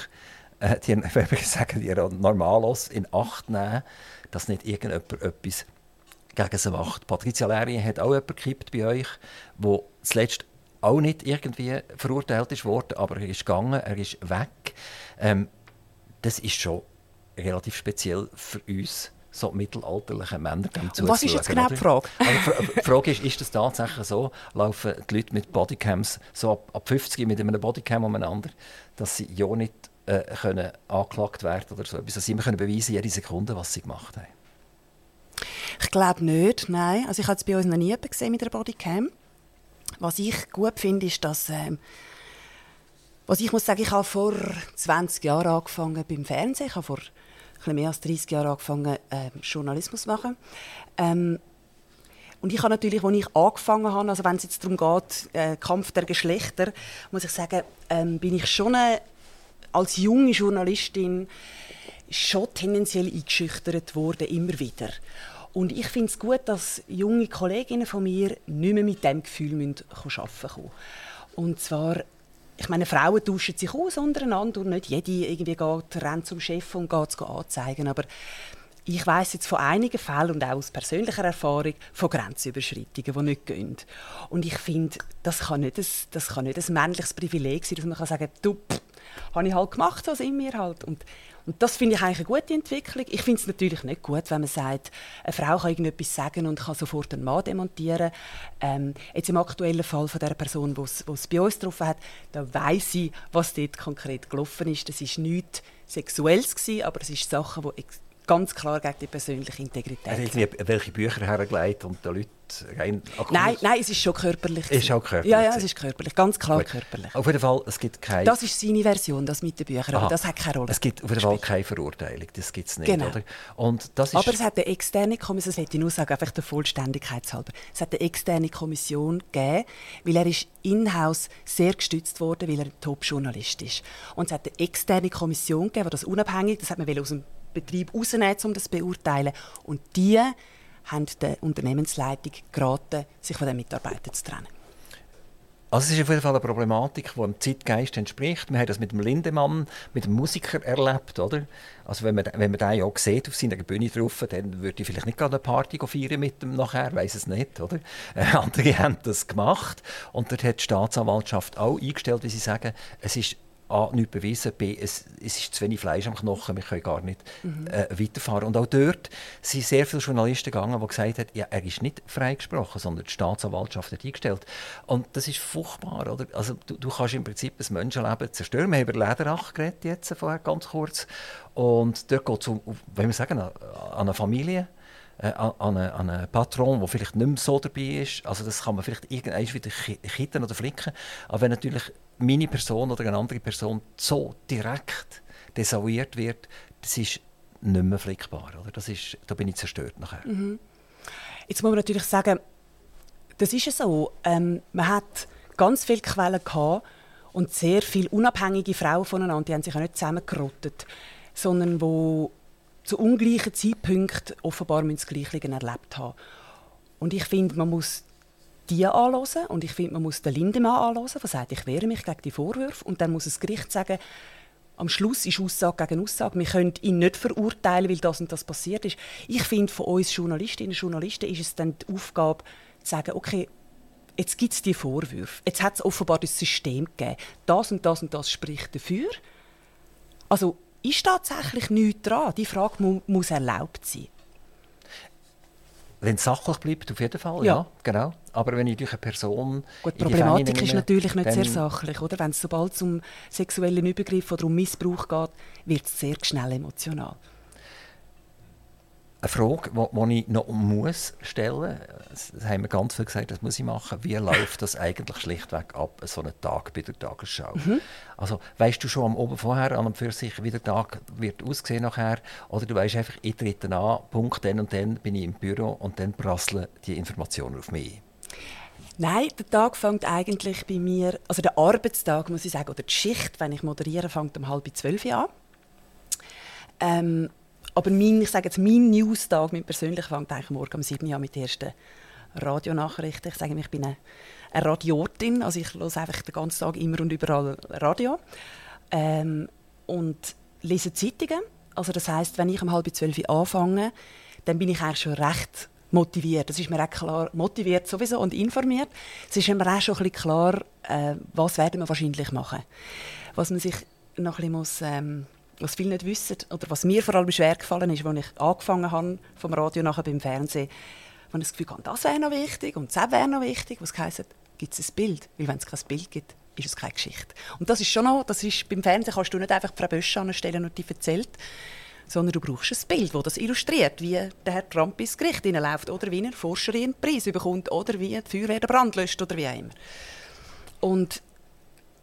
äh, die, wir sagen, die Normalos in Acht nehmen, dass nicht irgendjemand etwas gegen sie macht. Patricia Lerien hat auch jemanden gekippt bei euch, der zuletzt auch nicht irgendwie verurteilt ist worden, aber er ist gegangen, er ist weg. Ähm, das ist schon relativ speziell für uns so mittelalterliche Männer dem Was ist jetzt genau die Frage? Also, die Frage ist, ist das tatsächlich so? Laufen die Leute mit Bodycams so ab, ab 50 mit einem Bodycam umeinander, dass sie ja nicht äh, können angeklagt werden oder so etwas, dass sie immer können beweisen jede Sekunde, was sie gemacht haben? Ich glaube nicht, nein. Also ich habe es bei uns noch nie gesehen mit einer Bodycam. Was ich gut finde, ist, dass ähm, was ich muss sagen, ich habe vor 20 Jahren angefangen beim Fernsehen. Ich habe vor ein mehr als 30 Jahren angefangen, äh, Journalismus zu machen. Ähm, und ich habe natürlich, als ich angefangen habe, also wenn es jetzt darum geht, äh, Kampf der Geschlechter, muss ich sagen, ähm, bin ich schon eine, als junge Journalistin schon tendenziell eingeschüchtert worden, immer wieder. Und ich finde es gut, dass junge Kolleginnen von mir nicht mehr mit dem Gefühl arbeiten müssen. Und zwar ich meine, Frauen tauschen sich aus untereinander und nicht jede irgendwie geht, rennt zum Chef und geht es anzeigen. Aber ich weiß jetzt von einigen Fällen und auch aus persönlicher Erfahrung von Grenzüberschreitungen, die nicht gehen. Und ich finde, das kann nicht ein, das kann nicht ein männliches Privileg sein, dass man kann sagen du, pff, habe ich halt gemacht, was in mir halt. Und und das finde ich eigentlich eine gute Entwicklung. Ich finde es natürlich nicht gut, wenn man sagt, eine Frau kann irgendetwas sagen und kann sofort einen Mann demontieren. Ähm, jetzt im aktuellen Fall von der Person, die es bei uns getroffen hat, da weiß ich, was dort konkret gelaufen ist. Das ist nichts Sexuelles gewesen, aber es ist Sachen, die ganz klar gegen die persönliche Integrität. Er hat irgendwie welche Bücher hergelegt und den Leuten rein Nein, nein, es ist schon körperlich. Ist auch körperlich. Ja, ja, es ist körperlich, ganz klar Gut. körperlich. Auf jeden Fall, es gibt keine... Das ist seine Version, das mit den Büchern, aber das hat keine Rolle. Es gibt auf jeden Fall keine Verurteilung, das gibt es nicht, genau. oder? Und das ist aber es hat eine externe Kommission, das hätte ich nur sagen, einfach der Vollständigkeit halber. Es hat eine externe Kommission gegeben, weil er ist in-house sehr gestützt wurde, weil er ein Top-Journalist ist. Und es hat eine externe Kommission gegeben, die das unabhängig, das hat man aus dem Betrieb rausnehmen, um das zu beurteilen. Und die haben der Unternehmensleitung geraten, sich von den Mitarbeitern zu trennen. Also es ist auf jeden Fall eine Problematik, die dem Zeitgeist entspricht. Wir haben das mit dem Lindemann, mit dem Musiker erlebt, oder? Also wenn man, wenn man den ja sieht auf seiner Bühne drauf, dann würde ich vielleicht nicht gerade eine Party feiern mit ihm nachher, weiß es nicht, oder? Äh, andere haben das gemacht und dort hat die Staatsanwaltschaft auch eingestellt, wie sie sagen, es ist A, nichts bewiesen, B, es, es ist zu wenig Fleisch am Knochen, wir können gar nicht mhm. äh, weiterfahren. Und auch dort sind sehr viele Journalisten gegangen, die gesagt haben, ja, er ist nicht freigesprochen, sondern die Staatsanwaltschaft hat eingestellt. Und das ist furchtbar, oder? Also du, du kannst im Prinzip ein Menschenleben zerstören. Wir haben über Lederach geredet jetzt vorher, ganz kurz. Und dort geht es um, wenn wir sagen, an eine Familie, äh, an, einen, an einen Patron, der vielleicht nicht mehr so dabei ist. Also das kann man vielleicht irgendwann wieder kitten oder flicken. Aber wenn natürlich meine Person oder eine andere Person so direkt desavouiert wird, das ist nicht mehr flickbar. Oder? Das ist, da bin ich zerstört nachher. Mhm. Jetzt muss man natürlich sagen, das ist so. Ähm, man hat ganz viele Quellen gehabt und sehr viele unabhängige Frauen voneinander, die haben sich auch nicht zusammengerottet, sondern wo zu ungleichen Zeitpunkten offenbar das Gleiche erlebt haben. Und ich finde, man muss die anhören und ich finde, man muss den Lindemann anhören, der sagt, ich wehre mich gegen die Vorwürfe und dann muss das Gericht sagen, am Schluss ist Aussage gegen Aussage. Wir können ihn nicht verurteilen, weil das und das passiert ist. Ich finde, von uns Journalistinnen und Journalisten ist es dann die Aufgabe, zu sagen, okay, jetzt gibt es die Vorwürfe. Jetzt hat es offenbar das System gegeben. Das und das und das spricht dafür. Also ist tatsächlich nichts dran. Die Frage mu muss erlaubt sein. Wenn es sachlich bleibt, auf jeden Fall, ja. ja. genau. Aber wenn ich durch eine Person. Gut, die Problematik nehme, ist natürlich nicht sehr sachlich, oder? Wenn es sobald um sexuellen Übergriff oder um Missbrauch geht, wird es sehr schnell emotional. Eine Frage, die ich noch muss stellen muss, das haben wir ganz viel gesagt, das muss ich machen. Wie läuft das eigentlich schlichtweg ab, so einen Tag bei der Tagesschau? Mhm. Also, weißt du schon am Oben vorher, an und für sich, wie der Tag wird aussehen nachher? Oder du weißt einfach, ich trete an, Punkt, dann und dann bin ich im Büro und dann prasseln die Informationen auf mich. Nein, der Tag fängt eigentlich bei mir, also der Arbeitstag, muss ich sagen, oder die Schicht, wenn ich moderiere, fängt um halb zwölf an. Ähm, aber mein, ich sage jetzt, mein Newstag, mein persönlich, fängt eigentlich morgen um 7 Uhr mit den ersten Radionachrichten. Ich sage ich bin eine, eine Radiotin, also ich höre einfach den ganzen Tag immer und überall Radio. Ähm, und lese Zeitungen. Also das heißt, wenn ich um halb zwölf anfange, dann bin ich eigentlich schon recht motiviert. Das ist mir auch klar, motiviert sowieso und informiert. Es ist mir auch schon ein bisschen klar, äh, was werden wir wahrscheinlich machen. Was man sich noch ein bisschen muss, ähm, was viele nicht wissen, oder was mir vor allem schwer gefallen ist, als ich angefangen habe, vom Radio nachher beim Fernsehen, wenn ich das Gefühl hatte, das wäre noch wichtig und das wäre noch wichtig, was heisst, gibt es ein Bild? Weil wenn es kein Bild gibt, ist es keine Geschichte. Und das ist schon noch, das ist, beim Fernsehen kannst du nicht einfach Frau Bösch anstellen und die erzählt, sondern du brauchst ein Bild, das das illustriert, wie der Herr Trump ins Gericht hineinläuft oder wie ein Forscher einen Preis bekommt oder wie die Feuerwehr den Brand löscht oder wie auch immer. Und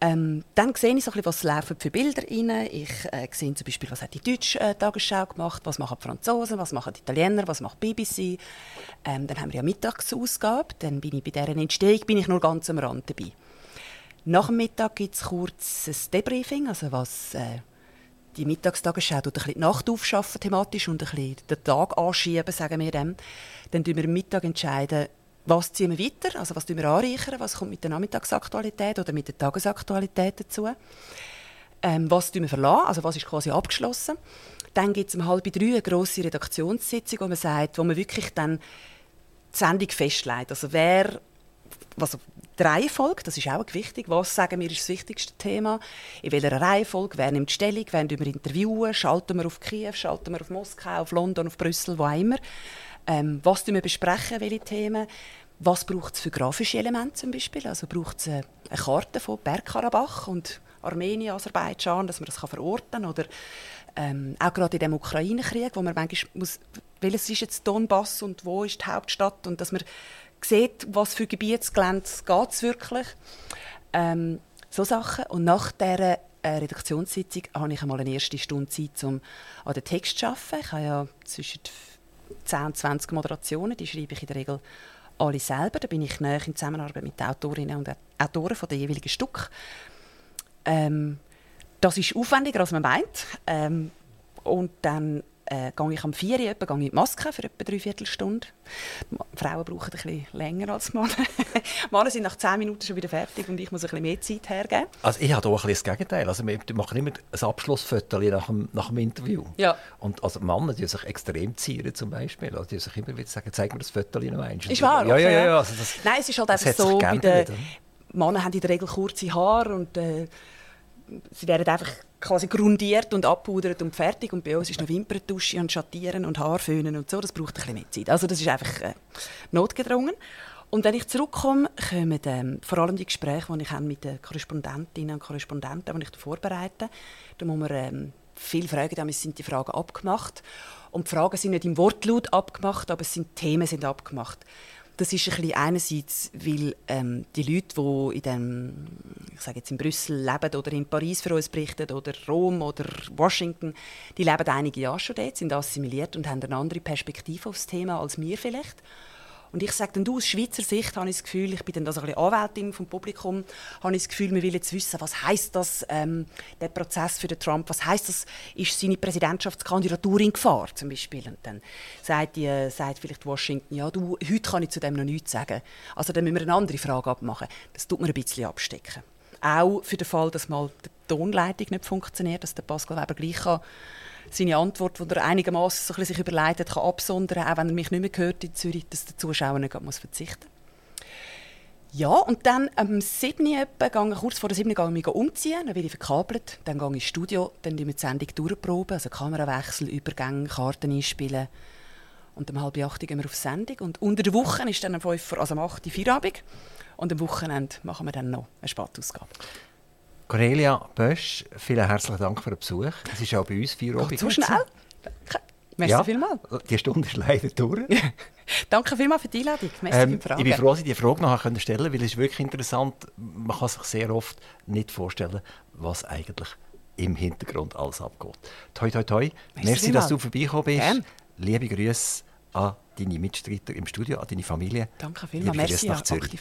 ähm, dann sehe ich so bisschen, was laufen für Bilder rein. Ich äh, sehe zum Beispiel, was hat die deutsche äh, Tagesschau gemacht, was machen die Franzosen, was machen die Italiener, was macht die BBC. Ähm, dann haben wir ja Mittagsausgabe, dann bin ich bei deren Entstehung bin ich nur ganz am Rand dabei. Nach dem Mittag gibt es kurz ein Debriefing, also was äh, die Mittagstagesschau tut ein bisschen die Nacht aufschaffen thematisch und ein bisschen den Tag anschieben, sagen wir dem. Dann entscheiden wir Mittag, entscheiden, was ziehen wir weiter, also was wir anreichern, was kommt mit der Nachmittagsaktualität oder mit der Tagesaktualität dazu. Ähm, was wir verlassen, also was ist quasi abgeschlossen. Dann gibt es um halb drei eine grosse Redaktionssitzung, wo man sagt, wo man wirklich dann die Sendung festlegt. Also wer, also die Reihenfolge, das ist auch wichtig. Was sagen wir ist das wichtigste Thema? In welcher Reihenfolge? Wer nimmt Stellung? Wen wir interviewen? Schalten wir auf Kiew? Schalten wir auf Moskau? Auf London? Auf Brüssel? Wo immer. Ähm, was wir besprechen? Welche Themen? Was braucht es für grafische Elemente zum Beispiel? Also braucht es eine, eine Karte von Bergkarabach und Armenien, Aserbaidschan, dass man das verorten kann? Oder ähm, auch gerade in dem Ukraine-Krieg, wo man manchmal muss, welches ist jetzt Donbass und wo ist die Hauptstadt und dass man sieht, was für Gebietsgelände es wirklich. Ähm, so Sachen. Und nach dieser äh, Redaktionssitzung habe ich einmal eine erste Stunde Zeit, um an den Text zu arbeiten. Ich habe ja zwischen 10 und 20 Moderationen, die schreibe ich in der Regel alle selber. Da bin ich näher in Zusammenarbeit mit den Autorinnen und Autoren von den jeweiligen Stück. Ähm, das ist aufwendiger, als man meint. Ähm, und dann äh, gehe ich am 4 Uhr etwa, gehe ich in die Maske für etwa drei Viertelstunde. Frauen brauchen ein bisschen länger als Männer. Männer sind nach 10 Minuten schon wieder fertig und ich muss ein bisschen mehr Zeit hergeben. Also ich habe auch ein bisschen das Gegenteil. Also wir machen immer ein Abschlussfoto nach dem, nach dem Interview. Ja. Und also Männer, die sich extrem zieren zum Beispiel. Also die sich immer wieder sagen, zeig mir das Foto noch einmal. Ist wahr? Ja, ja, ja. ja. Also das, Nein, es ist halt einfach so, bei den Männer haben in der Regel kurze Haare und äh, sie werden einfach quasi grundiert und abpudert und fertig. Und bei uns ist noch Wimperntusche und Schattieren und Haarföhnen und so. Das braucht ein bisschen mehr Zeit. Also das ist einfach äh, notgedrungen. Und wenn ich zurückkomme, kommen ähm, vor allem die Gespräche, die ich mit den Korrespondentinnen und Korrespondenten, die ich vorbereite. Da muss man ähm, viele Fragen, damit sind die Fragen abgemacht. Und die Fragen sind nicht im Wortlaut abgemacht, aber es sind Themen sind abgemacht. Das ist ein bisschen einerseits, weil ähm, die Leute, die in dem, ich sage jetzt in Brüssel leben oder in Paris für uns berichten oder Rom oder Washington, die leben einige Jahre schon dort, sind assimiliert und haben eine andere Perspektive auf das Thema als wir vielleicht. Und ich sage dann, du, aus Schweizer Sicht habe ich das Gefühl, ich bin dann so ein bisschen Anwältin vom Publikum, habe ich das Gefühl, wir wollen jetzt wissen, was heißt das, ähm, der Prozess für den Trump, was heißt das, ist seine Präsidentschaftskandidatur in Gefahr zum Beispiel? Und dann sagt, die, äh, sagt vielleicht Washington, ja, du, heute kann ich zu dem noch nichts sagen. Also dann müssen wir eine andere Frage abmachen. Das tut mir ein bisschen abstecken. Auch für den Fall, dass mal die Tonleitung nicht funktioniert, dass der Pascal Weber gleich kann seine Antwort, die er einigermaßen so sich überlegt hat, kann absondern, auch wenn er mich nicht mehr hört in Zürich, dass der Zuschauer nicht muss verzichten ja, und dann am 7. Etwa, kurz vor der 7. gehe ich umziehen, dann werde ich verkabelt, dann gehe ich ins Studio, dann die die Sendung durchproben, also Kamerawechsel, Übergänge, Karten einspielen. Und um halb acht gehen wir auf Sendung. Und unter der Woche ist dann am 5, also am 8. Feierabend. Und am Wochenende machen wir dann noch eine Spatausgabe. Cornelia Bösch, vielen herzlichen Dank für den Besuch. Es ist auch bei uns vier Uhr. So schnell? Merci ja, vielmals. Die Stunde ist leider durch. Danke vielmals für die Einladung. Ähm, ich bin froh, dass ich die Frage noch stellen konnte, weil es ist wirklich interessant. Man kann sich sehr oft nicht vorstellen, was eigentlich im Hintergrund alles abgeht. Toi, toi, toi. Merci, Merci dass du vorbeigekommen bist. Gern. Liebe Grüße an deine Mitstreiter im Studio, an deine Familie. Danke vielmals. Merci nach Zürich.